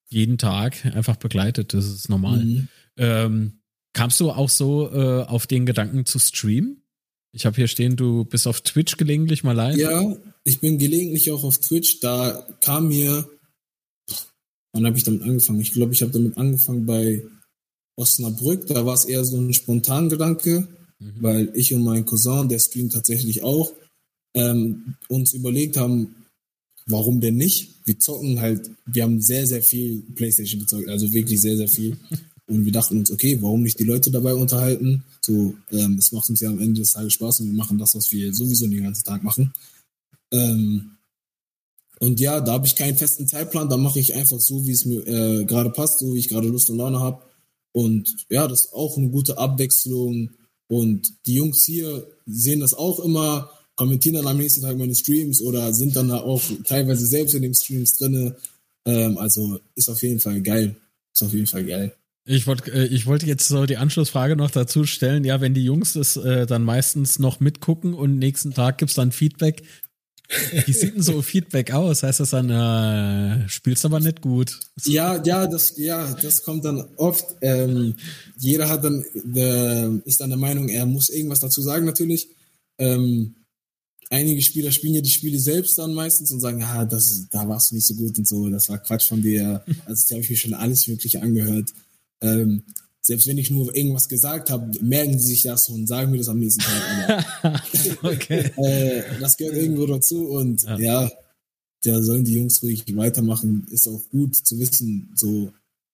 jeden Tag einfach begleitet. Das ist normal. Mhm. Ähm, kamst du auch so äh, auf den Gedanken zu streamen? Ich habe hier stehen, du bist auf Twitch gelegentlich mal live. Ja, ich bin gelegentlich auch auf Twitch. Da kam mir, wann habe ich damit angefangen? Ich glaube, ich habe damit angefangen bei Osnabrück. Da war es eher so ein Spontangedanke, Mhm. weil ich und mein Cousin, der streamt tatsächlich auch, ähm, uns überlegt haben, warum denn nicht? Wir zocken halt, wir haben sehr, sehr viel Playstation gezockt, also wirklich sehr, sehr viel. (laughs) Und wir dachten uns, okay, warum nicht die Leute dabei unterhalten? So, ähm, es macht uns ja am Ende des Tages Spaß und wir machen das, was wir sowieso den ganzen Tag machen. Ähm, und ja, da habe ich keinen festen Zeitplan, da mache ich einfach so, wie es mir äh, gerade passt, so wie ich gerade Lust und Laune habe. Und ja, das ist auch eine gute Abwechslung. Und die Jungs hier sehen das auch immer, kommentieren dann am nächsten Tag meine Streams oder sind dann da auch teilweise selbst in den Streams drinne. Ähm, also ist auf jeden Fall geil. Ist auf jeden Fall geil. Ich wollte äh, ich wollte jetzt so die Anschlussfrage noch dazu stellen. Ja, wenn die Jungs das äh, dann meistens noch mitgucken und nächsten Tag gibt's dann Feedback. Wie sieht denn so Feedback aus? Heißt das dann, äh, spielst aber nicht gut? Ja, ja, das, ja, das kommt dann oft. Ähm, jeder hat dann, äh, ist dann der Meinung, er muss irgendwas dazu sagen, natürlich. Ähm, einige Spieler spielen ja die Spiele selbst dann meistens und sagen, ah, das, da warst du nicht so gut und so, das war Quatsch von dir. Also da habe ich mir schon alles Mögliche angehört. Ähm, selbst wenn ich nur irgendwas gesagt habe, merken sie sich das und sagen mir das am nächsten Tag. (laughs) Okay. (laughs) äh, das gehört irgendwo dazu und Ja. ja. da sollen die Jungs ruhig weitermachen. Ist auch gut zu wissen, so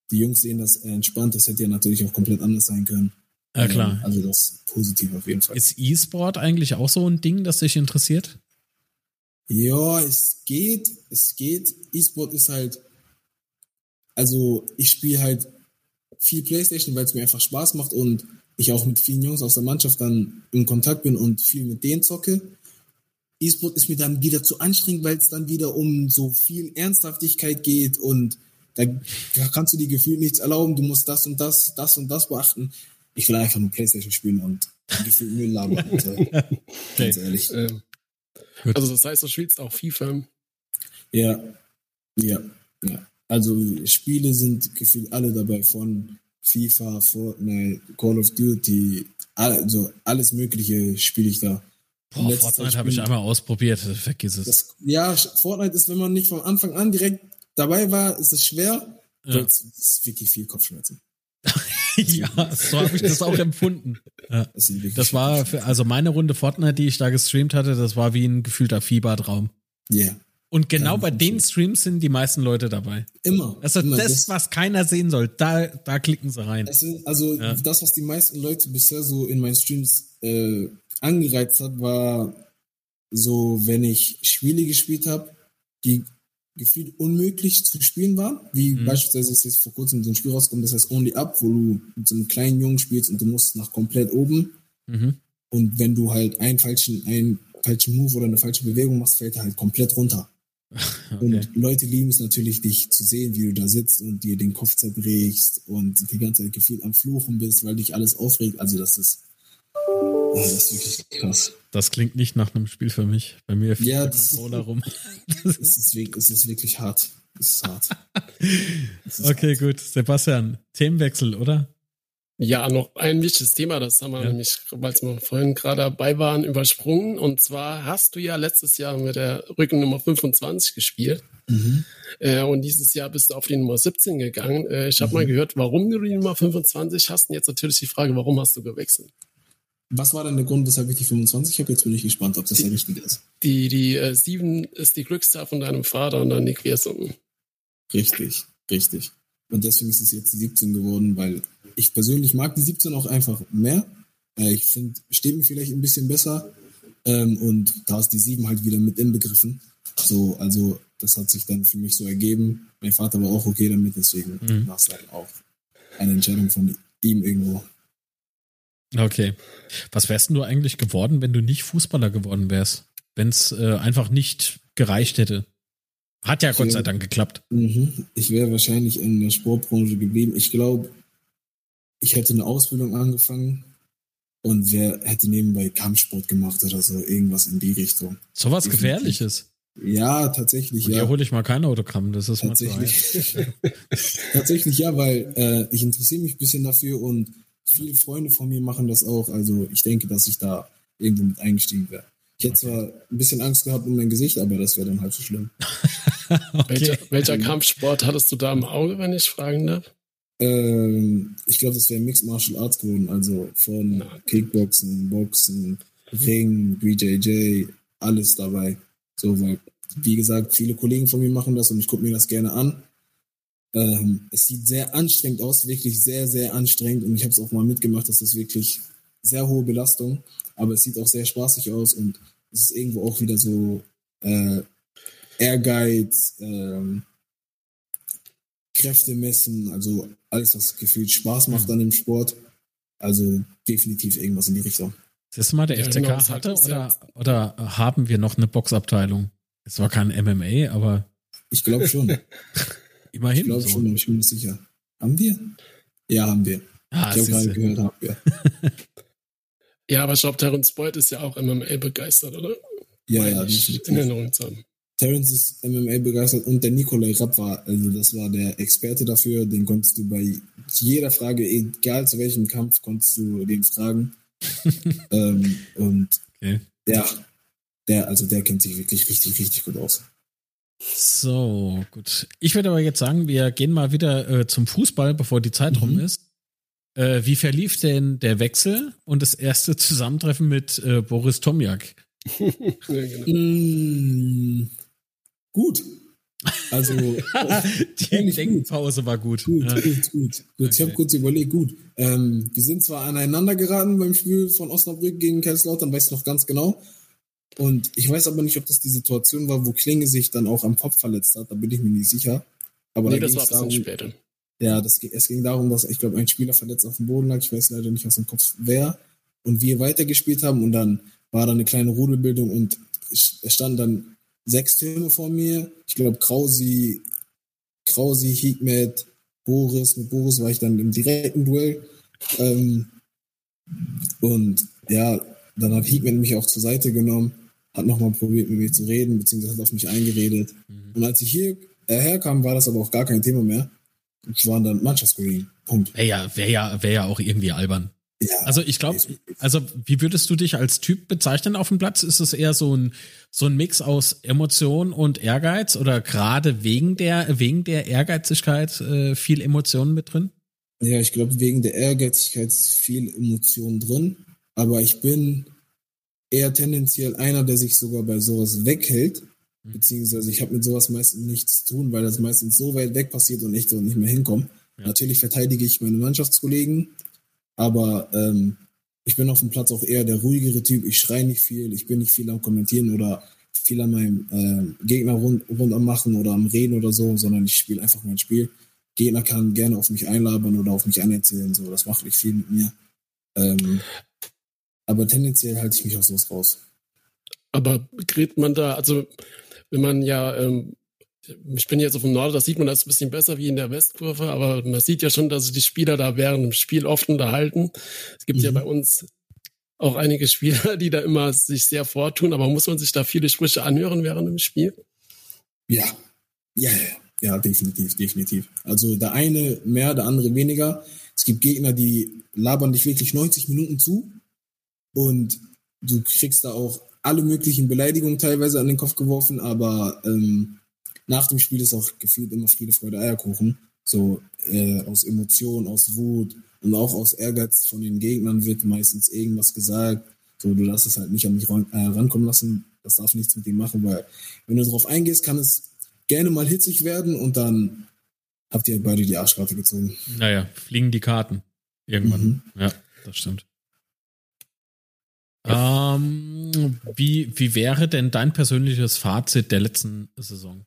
die Jungs sehen das entspannt. Das hätte ja natürlich auch komplett anders sein können. Ja, klar. Ähm, Also das ist positiv auf jeden Fall. Ist E-Sport eigentlich auch so ein Ding, das dich interessiert? Ja, es geht, es geht. E-Sport ist halt, also ich spiele halt viel Playstation, weil es mir einfach Spaß macht und ich auch mit vielen Jungs aus der Mannschaft dann in Kontakt bin und viel mit denen zocke. E-Sport ist mir dann wieder zu anstrengend, weil es dann wieder um so viel Ernsthaftigkeit geht und da kannst du dir gefühlt nichts erlauben, du musst das und das, das und das beachten. Ich will einfach nur Playstation spielen und gefühlt Müll labern. (laughs) Also, Ganz ehrlich. Ähm, also das heißt, du spielst auch FIFA. Ja, ja, ja. Also Spiele sind gefühlt alle dabei von FIFA, Fortnite, Call of Duty, also alles Mögliche spiele ich da. Boah, Fortnite habe ich einmal ausprobiert. Vergiss es. Das, ja, Fortnite ist, wenn man nicht von Anfang an direkt dabei war, ist es schwer. Ja. Es es ist wirklich viel Kopfschmerzen. (laughs) ja, so habe ich das auch empfunden. Ja. Das, Das war, für, also meine Runde Fortnite, die ich da gestreamt hatte, das war wie ein gefühlter Fiebertraum. Ja, Und genau bei den. Streams sind die meisten Leute dabei. immer. Also immer. das, was keiner sehen soll, da, da klicken sie rein. Sind, also Ja. das, was die meisten Leute bisher so in meinen Streams äh, angereizt hat, war so, wenn ich Spiele gespielt habe, die gefühlt unmöglich zu spielen waren, wie Mhm. beispielsweise ist jetzt vor kurzem so ein Spiel rausgekommen, das heißt Only Up, wo du mit so einem kleinen Jungen spielst und du musst nach komplett oben Mhm. und wenn du halt einen falschen, einen falschen Move oder eine falsche Bewegung machst, fällt er halt komplett runter. Okay. Und Leute lieben es natürlich, dich zu sehen, wie du da sitzt und dir den Kopf zerbrichst und die ganze Zeit gefühlt am Fluchen bist, weil dich alles aufregt. Also das ist, oh, das ist wirklich krass. Das klingt nicht nach einem Spiel für mich. Bei mir fliegt Ja, der das- Controller rum. (laughs) Es ist, wirklich, es ist wirklich hart. Das ist hart. Das ist okay, hart. gut. Sebastian, Themenwechsel, oder? Ja, noch ein wichtiges Thema, das haben wir ja. nämlich, weil wir vorhin gerade dabei waren, übersprungen. Und zwar hast du ja letztes Jahr mit der Rückennummer 25 gespielt. Mhm. Äh, und dieses Jahr bist du auf die Nummer 17 gegangen. Äh, ich habe mhm. mal gehört, warum du die Nummer 25 hast. Und jetzt natürlich die Frage, warum hast du gewechselt? Was war denn der Grund, weshalb ich die 25 habe? Jetzt bin ich gespannt, ob das die, der richtige ist. Die, die äh, 7 ist die Glückszahl von deinem Vater und dann die Quersumme. Richtig, richtig. Und deswegen ist es jetzt die 17 geworden, weil ich persönlich mag die 17 auch einfach mehr. Äh, ich finde, steht mir vielleicht ein bisschen besser. Ähm, und da ist die 7 halt wieder mit inbegriffen. So, also das hat sich dann für mich so ergeben. Mein Vater war auch okay damit, deswegen mhm. war es halt auch eine Entscheidung von ihm irgendwo. Okay. Was wärst du eigentlich geworden, wenn du nicht Fußballer geworden wärst? Wenn es äh, einfach nicht gereicht hätte? Hat ja Gott sei Dank geklappt. Mhm. Ich wäre wahrscheinlich in der Sportbranche geblieben. Ich glaube, ich hätte eine Ausbildung angefangen und wer hätte nebenbei Kampfsport gemacht oder so, irgendwas in die Richtung. So was Gefährliches. Ja, tatsächlich. Und ja. Hier hole ich mal kein Autogramm, das ist tatsächlich. (laughs) tatsächlich ja, weil äh, ich interessiere mich ein bisschen dafür und viele Freunde von mir machen das auch. Also ich denke, dass ich da irgendwo mit eingestiegen wäre. Ich hätte zwar ein bisschen Angst gehabt um mein Gesicht, aber das wäre dann halt so schlimm. (laughs) okay. welcher, welcher Kampfsport hattest du da im Auge, wenn ich fragen darf? Ähm, ich glaube, das wäre Mixed Martial Arts geworden, also von Kickboxen, Boxen, Ring, BJJ, alles dabei. So, weil, wie gesagt, viele Kollegen von mir machen das und ich gucke mir das gerne an. Ähm, es sieht sehr anstrengend aus, wirklich sehr, sehr anstrengend und ich habe es auch mal mitgemacht, das ist wirklich sehr hohe Belastung, aber es sieht auch sehr spaßig aus und es ist irgendwo auch wieder so äh, Ehrgeiz, äh, Kräfte messen, also alles, was gefühlt Spaß macht an dem Sport. Also definitiv irgendwas in die Richtung. Das du mal, der ja, FCK genau, hatte oder, oder haben wir noch eine Boxabteilung? Es war kein MMA, aber. Ich glaube schon. (laughs) Immerhin. Ich glaube so. schon, ich bin mir sicher. Haben wir? Ja, haben wir. Ah, ich habe gerade gehört, haben wir. (laughs) ja, aber ich glaube, Terence Boyd ist ja auch MMA begeistert, oder? Ja, ja, ich in Erinnerung zu haben. Terence ist MMA begeistert und der Nikolai Rapp war, also das war der Experte dafür, den konntest du bei jeder Frage, egal zu welchem Kampf, konntest du den fragen. (laughs) ähm, und okay. ja, der, also der kennt sich wirklich richtig, richtig gut aus. So, gut. Ich würde aber jetzt sagen, wir gehen mal wieder äh, zum Fußball, bevor die Zeit mhm. rum ist. Äh, wie verlief denn der Wechsel und das erste Zusammentreffen mit äh, Boris Tomjak? (laughs) ja, genau. mm, gut. Also (laughs) die Denkpause war gut. Gut, ja. gut, gut. gut. Ich habe kurz überlegt, gut. Ähm, wir sind zwar aneinander geraten beim Spiel von Osnabrück gegen Kaiserslautern, weiß ich noch ganz genau. Und ich weiß aber nicht, ob das die Situation war, wo Klinge sich dann auch am Kopf verletzt hat. Da bin ich mir nicht sicher. Aber nee, da das war ein bisschen darum, später. Ja, das, es ging darum, dass ich glaube, ein Spieler verletzt auf dem Boden lag. Ich weiß leider nicht aus dem Kopf wer. Und wir weitergespielt haben und dann war da eine kleine Rudelbildung und es standen dann sechs Türme vor mir. Ich glaube, Krausi, Krausi, Hikmet, Boris. Mit Boris war ich dann im direkten Duell. Ähm, und ja, dann hat Hikmet mich auch zur Seite genommen hat nochmal probiert, mit mir zu reden, beziehungsweise hat auf mich eingeredet. Mhm. Und als ich hier äh, herkam, war das aber auch gar kein Thema mehr. Ich war dann Mannschaftskollegen. Punkt. Wäre ja, wäre ja, wäre ja auch irgendwie albern. Ja, also ich glaube, also wie würdest du dich als Typ bezeichnen auf dem Platz? Ist es eher so ein so ein Mix aus Emotion und Ehrgeiz oder gerade wegen der wegen der Ehrgeizigkeit äh, viel Emotionen mit drin? Ja, ich glaube wegen der Ehrgeizigkeit ist viel Emotion drin. Aber ich bin eher tendenziell einer, der sich sogar bei sowas weghält. Mhm. Beziehungsweise ich habe mit sowas meistens nichts zu tun, weil das meistens so weit weg passiert und ich so nicht mehr hinkomme. Ja. Natürlich verteidige ich meine Mannschaftskollegen, aber ähm, ich bin auf dem Platz auch eher der ruhigere Typ. Ich schreie nicht viel, ich bin nicht viel am Kommentieren oder viel an meinem äh, Gegner rund, rund am Machen oder am Reden oder so, sondern ich spiele einfach mein Spiel. Gegner kann gerne auf mich einlabern oder auf mich anerzählen, so das macht nicht viel mit mir. Ähm, aber tendenziell halte ich mich aus sowas raus. Aber gerät man da, also wenn man ja, ähm, ich bin jetzt auf dem Norden, da sieht man das ein bisschen besser wie in der Westkurve, aber man sieht ja schon, dass sich die Spieler da während dem Spiel oft unterhalten. Es gibt mhm. ja bei uns auch einige Spieler, die da immer sich sehr vortun, aber muss man sich da viele Sprüche anhören während dem Spiel? Ja, ja, Ja, definitiv, definitiv. Also der eine mehr, der andere weniger. Es gibt Gegner, die labern dich wirklich 90 Minuten zu und du kriegst da auch alle möglichen Beleidigungen teilweise an den Kopf geworfen, aber ähm, nach dem Spiel ist auch gefühlt immer Friede, Freude, Eierkuchen. So äh, aus Emotion, aus Wut und auch aus Ehrgeiz von den Gegnern wird meistens irgendwas gesagt. So, du darfst es halt nicht an mich ran, äh, rankommen lassen. Das darf nichts mit dem machen, weil wenn du darauf eingehst, kann es gerne mal hitzig werden und dann habt ihr beide die Arschkarte gezogen. Naja, fliegen die Karten. Irgendwann. Mhm. Ja, das stimmt. Ähm, wie, wie wäre denn dein persönliches Fazit der letzten Saison?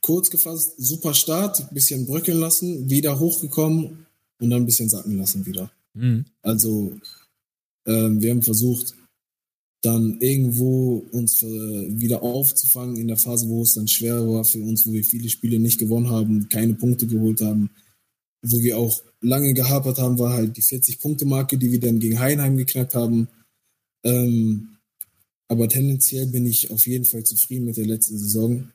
Kurz gefasst, super Start, bisschen bröckeln lassen, wieder hochgekommen und dann ein bisschen sacken lassen wieder. Mhm. Also ähm, wir haben versucht, dann irgendwo uns äh, wieder aufzufangen in der Phase, wo es dann schwer war für uns, wo wir viele Spiele nicht gewonnen haben, keine Punkte geholt haben, wo wir auch lange gehapert haben, war halt die 40-Punkte-Marke, die wir dann gegen Heinheim geknackt haben. Ähm, aber tendenziell bin ich auf jeden Fall zufrieden mit der letzten Saison,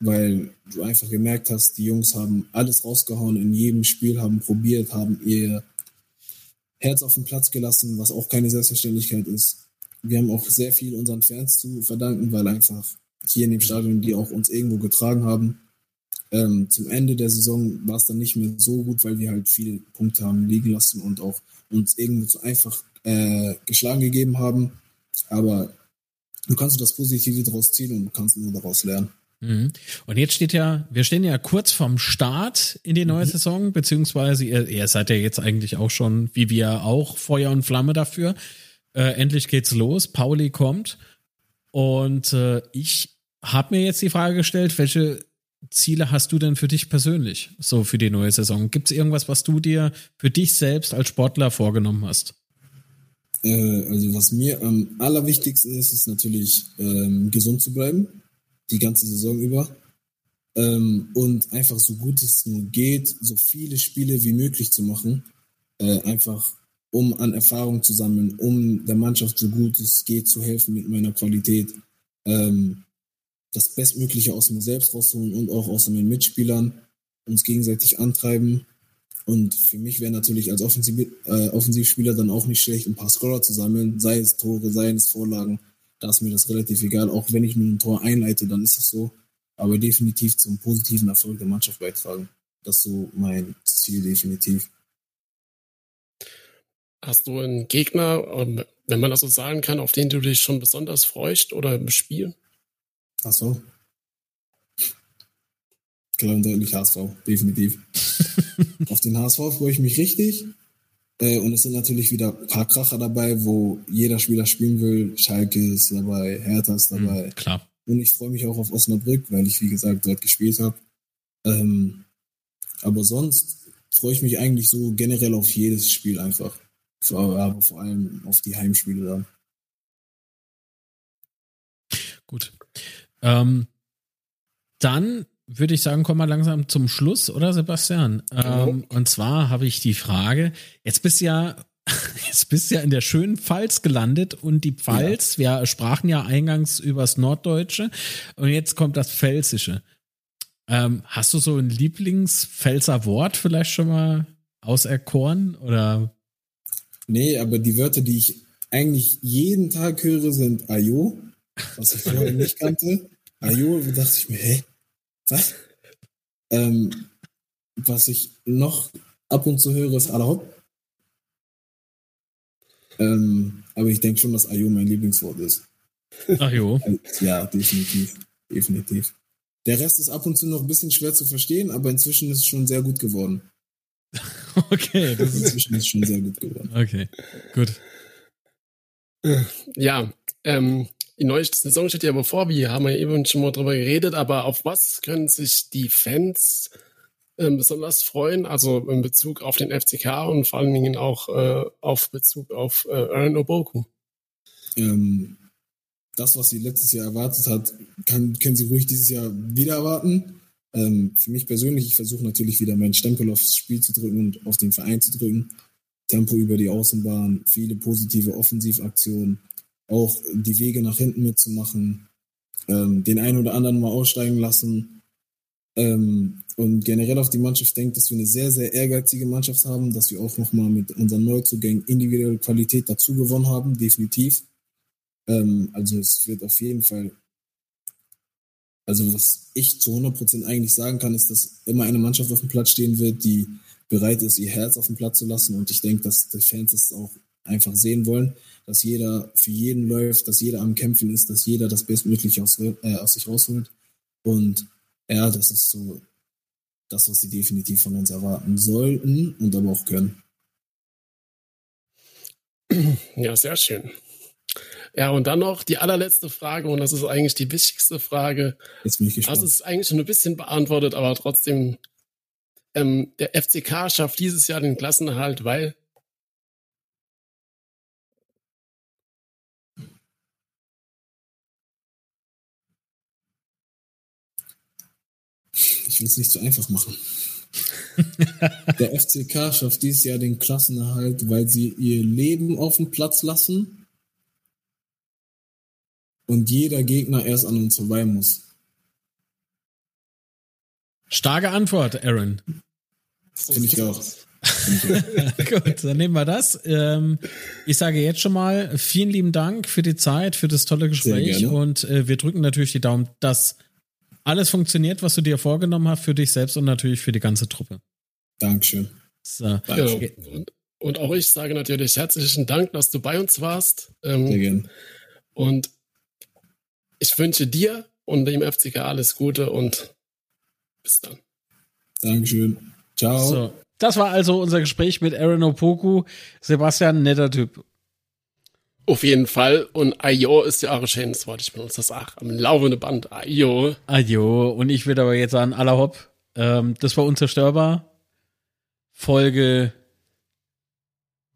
weil du einfach gemerkt hast, die Jungs haben alles rausgehauen in jedem Spiel, haben probiert, haben ihr Herz auf den Platz gelassen, was auch keine Selbstverständlichkeit ist. Wir haben auch sehr viel unseren Fans zu verdanken, weil einfach hier in dem Stadion die auch uns irgendwo getragen haben. Ähm, zum Ende der Saison war es dann nicht mehr so gut, weil wir halt viele Punkte haben liegen lassen und auch uns irgendwo zu einfach äh, geschlagen gegeben haben. Aber du kannst das Positive daraus ziehen und du kannst nur daraus lernen. Mhm. Und jetzt steht ja, wir stehen ja kurz vorm Start in die neue mhm. Saison, beziehungsweise ihr, ihr, seid ja jetzt eigentlich auch schon, wie wir auch, Feuer und Flamme dafür. Äh, endlich geht's los, Pauli kommt. Und äh, ich habe mir jetzt die Frage gestellt, welche Ziele hast du denn für dich persönlich, so für die neue Saison? Gibt es irgendwas, was du dir für dich selbst als Sportler vorgenommen hast? Äh, also was mir am allerwichtigsten ist, ist natürlich ähm, gesund zu bleiben, die ganze Saison über. Ähm, und einfach so gut es nur geht, so viele Spiele wie möglich zu machen. Äh, einfach um an Erfahrung zu sammeln, um der Mannschaft so gut es geht zu helfen mit meiner Qualität. Ähm, das Bestmögliche aus mir selbst rausholen und auch aus meinen Mitspielern, uns gegenseitig antreiben. Und für mich wäre natürlich als Offensiv, äh, Offensivspieler dann auch nicht schlecht, ein paar Scorer zu sammeln, sei es Tore, sei es Vorlagen. Da ist mir das relativ egal. Auch wenn ich nur ein Tor einleite, dann ist es so. Aber definitiv zum positiven Erfolg der Mannschaft beitragen. Das ist so mein Ziel definitiv. Hast du einen Gegner, ähm, wenn man das so sagen kann, auf den du dich schon besonders freust oder im Spiel? So. Klar und deutlich HSV, definitiv. (laughs) Auf den HSV freue ich mich richtig. Äh, und es sind natürlich wieder ein paar Kracher dabei, wo jeder Spieler spielen will. Schalke ist dabei, Hertha ist mhm, dabei. Mhm, klar. Und ich freue mich auch auf Osnabrück, weil ich, wie gesagt, dort gespielt habe. Ähm, aber sonst freue ich mich eigentlich so generell auf jedes Spiel einfach. Aber vor allem auf die Heimspiele dann. Gut. Ähm, dann würde ich sagen, kommen wir langsam zum Schluss, oder Sebastian? Ähm, und zwar habe ich die Frage, jetzt bist du ja, (laughs) jetzt bist du ja in der schönen Pfalz gelandet und die Pfalz, ja. wir sprachen ja eingangs übers Norddeutsche und jetzt kommt das Pfälzische. Ähm, hast du so ein Lieblingspfälzer Wort vielleicht schon mal auserkoren oder? Nee, aber die Wörter, die ich eigentlich jeden Tag höre, sind Ayo was ich vorher nicht kannte. Ayo, dachte ich mir, hä? Was? Ähm, was ich noch ab und zu höre, ist Alahop. Ähm, aber ich denke schon, dass Ayo mein Lieblingswort ist. Ayo? (laughs) ja, definitiv. Definitiv. Der Rest ist ab und zu noch ein bisschen schwer zu verstehen, aber inzwischen ist es schon sehr gut geworden. (laughs) Okay, das ist inzwischen ist es schon sehr gut geworden. Okay, gut. Ja, ähm, die neue Saison steht ja bevor, wir haben ja eben schon mal drüber geredet, aber auf was können sich die Fans äh, besonders freuen? Also in Bezug auf den FCK und vor allen Dingen auch äh, auf Bezug auf äh, Aaron Oboku. Ähm, das, was sie letztes Jahr erwartet hat, kann, können sie ruhig dieses Jahr wieder erwarten. Ähm, für mich persönlich, ich versuche natürlich wieder meinen Stempel aufs Spiel zu drücken und auf den Verein zu drücken. Tempo über die Außenbahn, viele positive Offensivaktionen, auch die Wege nach hinten mitzumachen. ähm, den einen oder anderen mal aussteigen lassen ähm, und generell auf die Mannschaft denkt, dass wir eine sehr, sehr ehrgeizige Mannschaft haben, dass wir auch nochmal mit unseren Neuzugängen individuelle Qualität dazu gewonnen haben, definitiv. Ähm, also es wird auf jeden Fall, also was ich zu 100% eigentlich sagen kann, ist, dass immer eine Mannschaft auf dem Platz stehen wird, die bereit ist, ihr Herz auf dem Platz zu lassen und ich denke, dass die Fans das auch einfach sehen wollen, dass jeder für jeden läuft, dass jeder am Kämpfen ist, dass jeder das Bestmögliche aus, äh, aus sich rausholt. Und ja, das ist so das, was sie definitiv von uns erwarten sollten und aber auch können. Ja, sehr schön. Ja, und dann noch die allerletzte Frage, und das ist eigentlich die wichtigste Frage. Jetzt bin ich gespannt. Das ist eigentlich schon ein bisschen beantwortet, aber trotzdem, ähm, der FCK schafft dieses Jahr den Klassenerhalt, weil Ich will es nicht so einfach machen. (laughs) Der FCK schafft dieses Jahr den Klassenerhalt, weil sie ihr Leben auf dem Platz lassen und jeder Gegner erst an uns vorbei muss. Starke Antwort, Aaron. Finde ich auch. (laughs) Gut, dann nehmen wir das. Ähm, ich sage jetzt schon mal vielen lieben Dank für die Zeit, für das tolle Gespräch und äh, wir drücken natürlich die Daumen, dass alles funktioniert, was du dir vorgenommen hast für dich selbst und natürlich für die ganze Truppe. Dankeschön. So. Genau. Und, und, auch ich sage natürlich herzlichen Dank, dass du bei uns warst. Ähm, Sehr gerne. Und ich wünsche dir und dem FCK alles Gute und bis dann. Dankeschön. Ciao. So. Das war also unser Gespräch mit Aaron Opoku. Sebastian, netter Typ. Auf jeden Fall. Und Ayo ist ja auch ein schönes Wort. Ich benutze das auch am laufenden Band. Ayo. Ayo. Und ich würde aber jetzt sagen, aller Hopp. Ähm, das war unzerstörbar. Folge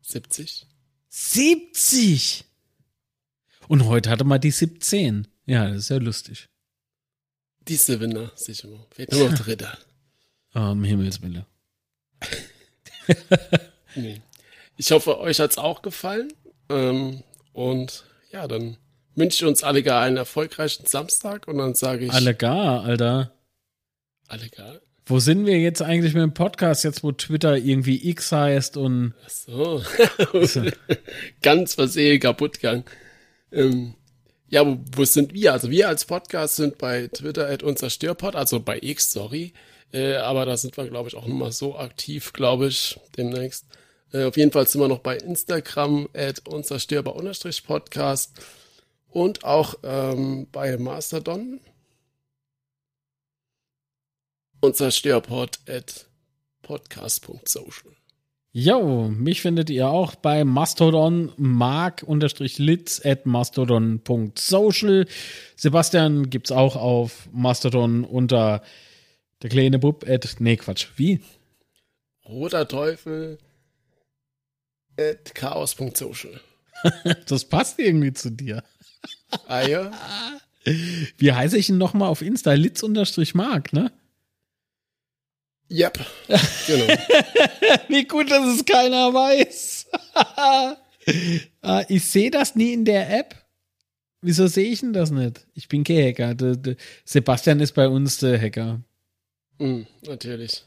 70. 70! Und heute hatte man die 17. Ja, das ist ja lustig. Die Siebener, sicher. Fehlt nur noch (laughs) der Ritter. Oh, um Himmels Willen. (laughs) nee. Ich hoffe, euch hat's auch gefallen. Ähm, und ja, dann wünsche ich uns alle gar einen erfolgreichen Samstag und dann sage ich. Alle gar, Alter. Alle gar. Wo sind wir jetzt eigentlich mit dem Podcast, jetzt wo Twitter irgendwie X heißt und. Ach so. (laughs) Ganz versehen kaputt gegangen. Ähm, ja, wo, wo, sind wir? Also wir als Podcast sind bei Twitter at unser Störpod, also bei X, sorry. Äh, aber da sind wir, glaube ich, auch nochmal so aktiv, glaube ich, demnächst. Äh, auf jeden Fall sind wir noch bei Instagram at unzerstörbar-podcast und auch ähm, bei Mastodon unzerstörpod at podcast.social. Jo, mich findet ihr auch bei Mastodon mark-litz at mastodon.social. Sebastian gibt's auch auf Mastodon unter der kleine Bub at, nee, Quatsch, wie? Roter Teufel at chaos.social. (laughs) das passt irgendwie zu dir. Ah ja. Wie heiße ich ihn nochmal auf Insta? Litz-Mark, ne? Yep. Genau. (laughs) Wie gut, dass es keiner weiß. (laughs) Ah, ich sehe das nie in der App. Wieso sehe ich denn das nicht? Ich bin kein Hacker. Sebastian ist bei uns der Hacker. Mm, natürlich.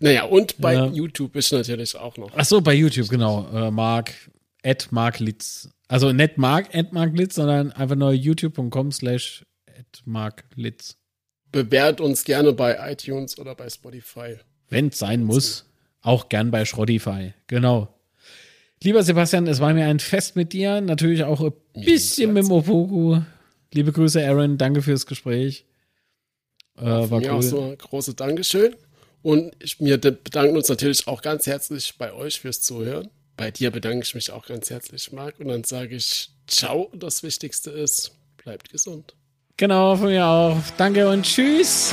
Naja, und bei ja. YouTube ist natürlich auch noch. Ach so, bei YouTube, genau. Äh, Mark, at Mark Litz. Also nicht Mark, at Mark Litz, sondern einfach nur youtube.com slash at Mark Litz. Bewährt uns gerne bei iTunes oder bei Spotify. Wenn es sein muss. Auch gern bei Schrottify. Genau. Lieber Sebastian, es war mir ein Fest mit dir. Natürlich auch ein bisschen mit Mopoku. Liebe Grüße, Aaron. Danke fürs Gespräch. Äh, war mir cool. auch so ein großes Dankeschön. Und wir bedanken uns natürlich auch ganz herzlich bei euch fürs Zuhören. Bei dir bedanke ich mich auch ganz herzlich, Marc. Und dann sage ich Ciao. Und das Wichtigste ist, bleibt gesund. Genau, von mir auch. Danke und tschüss.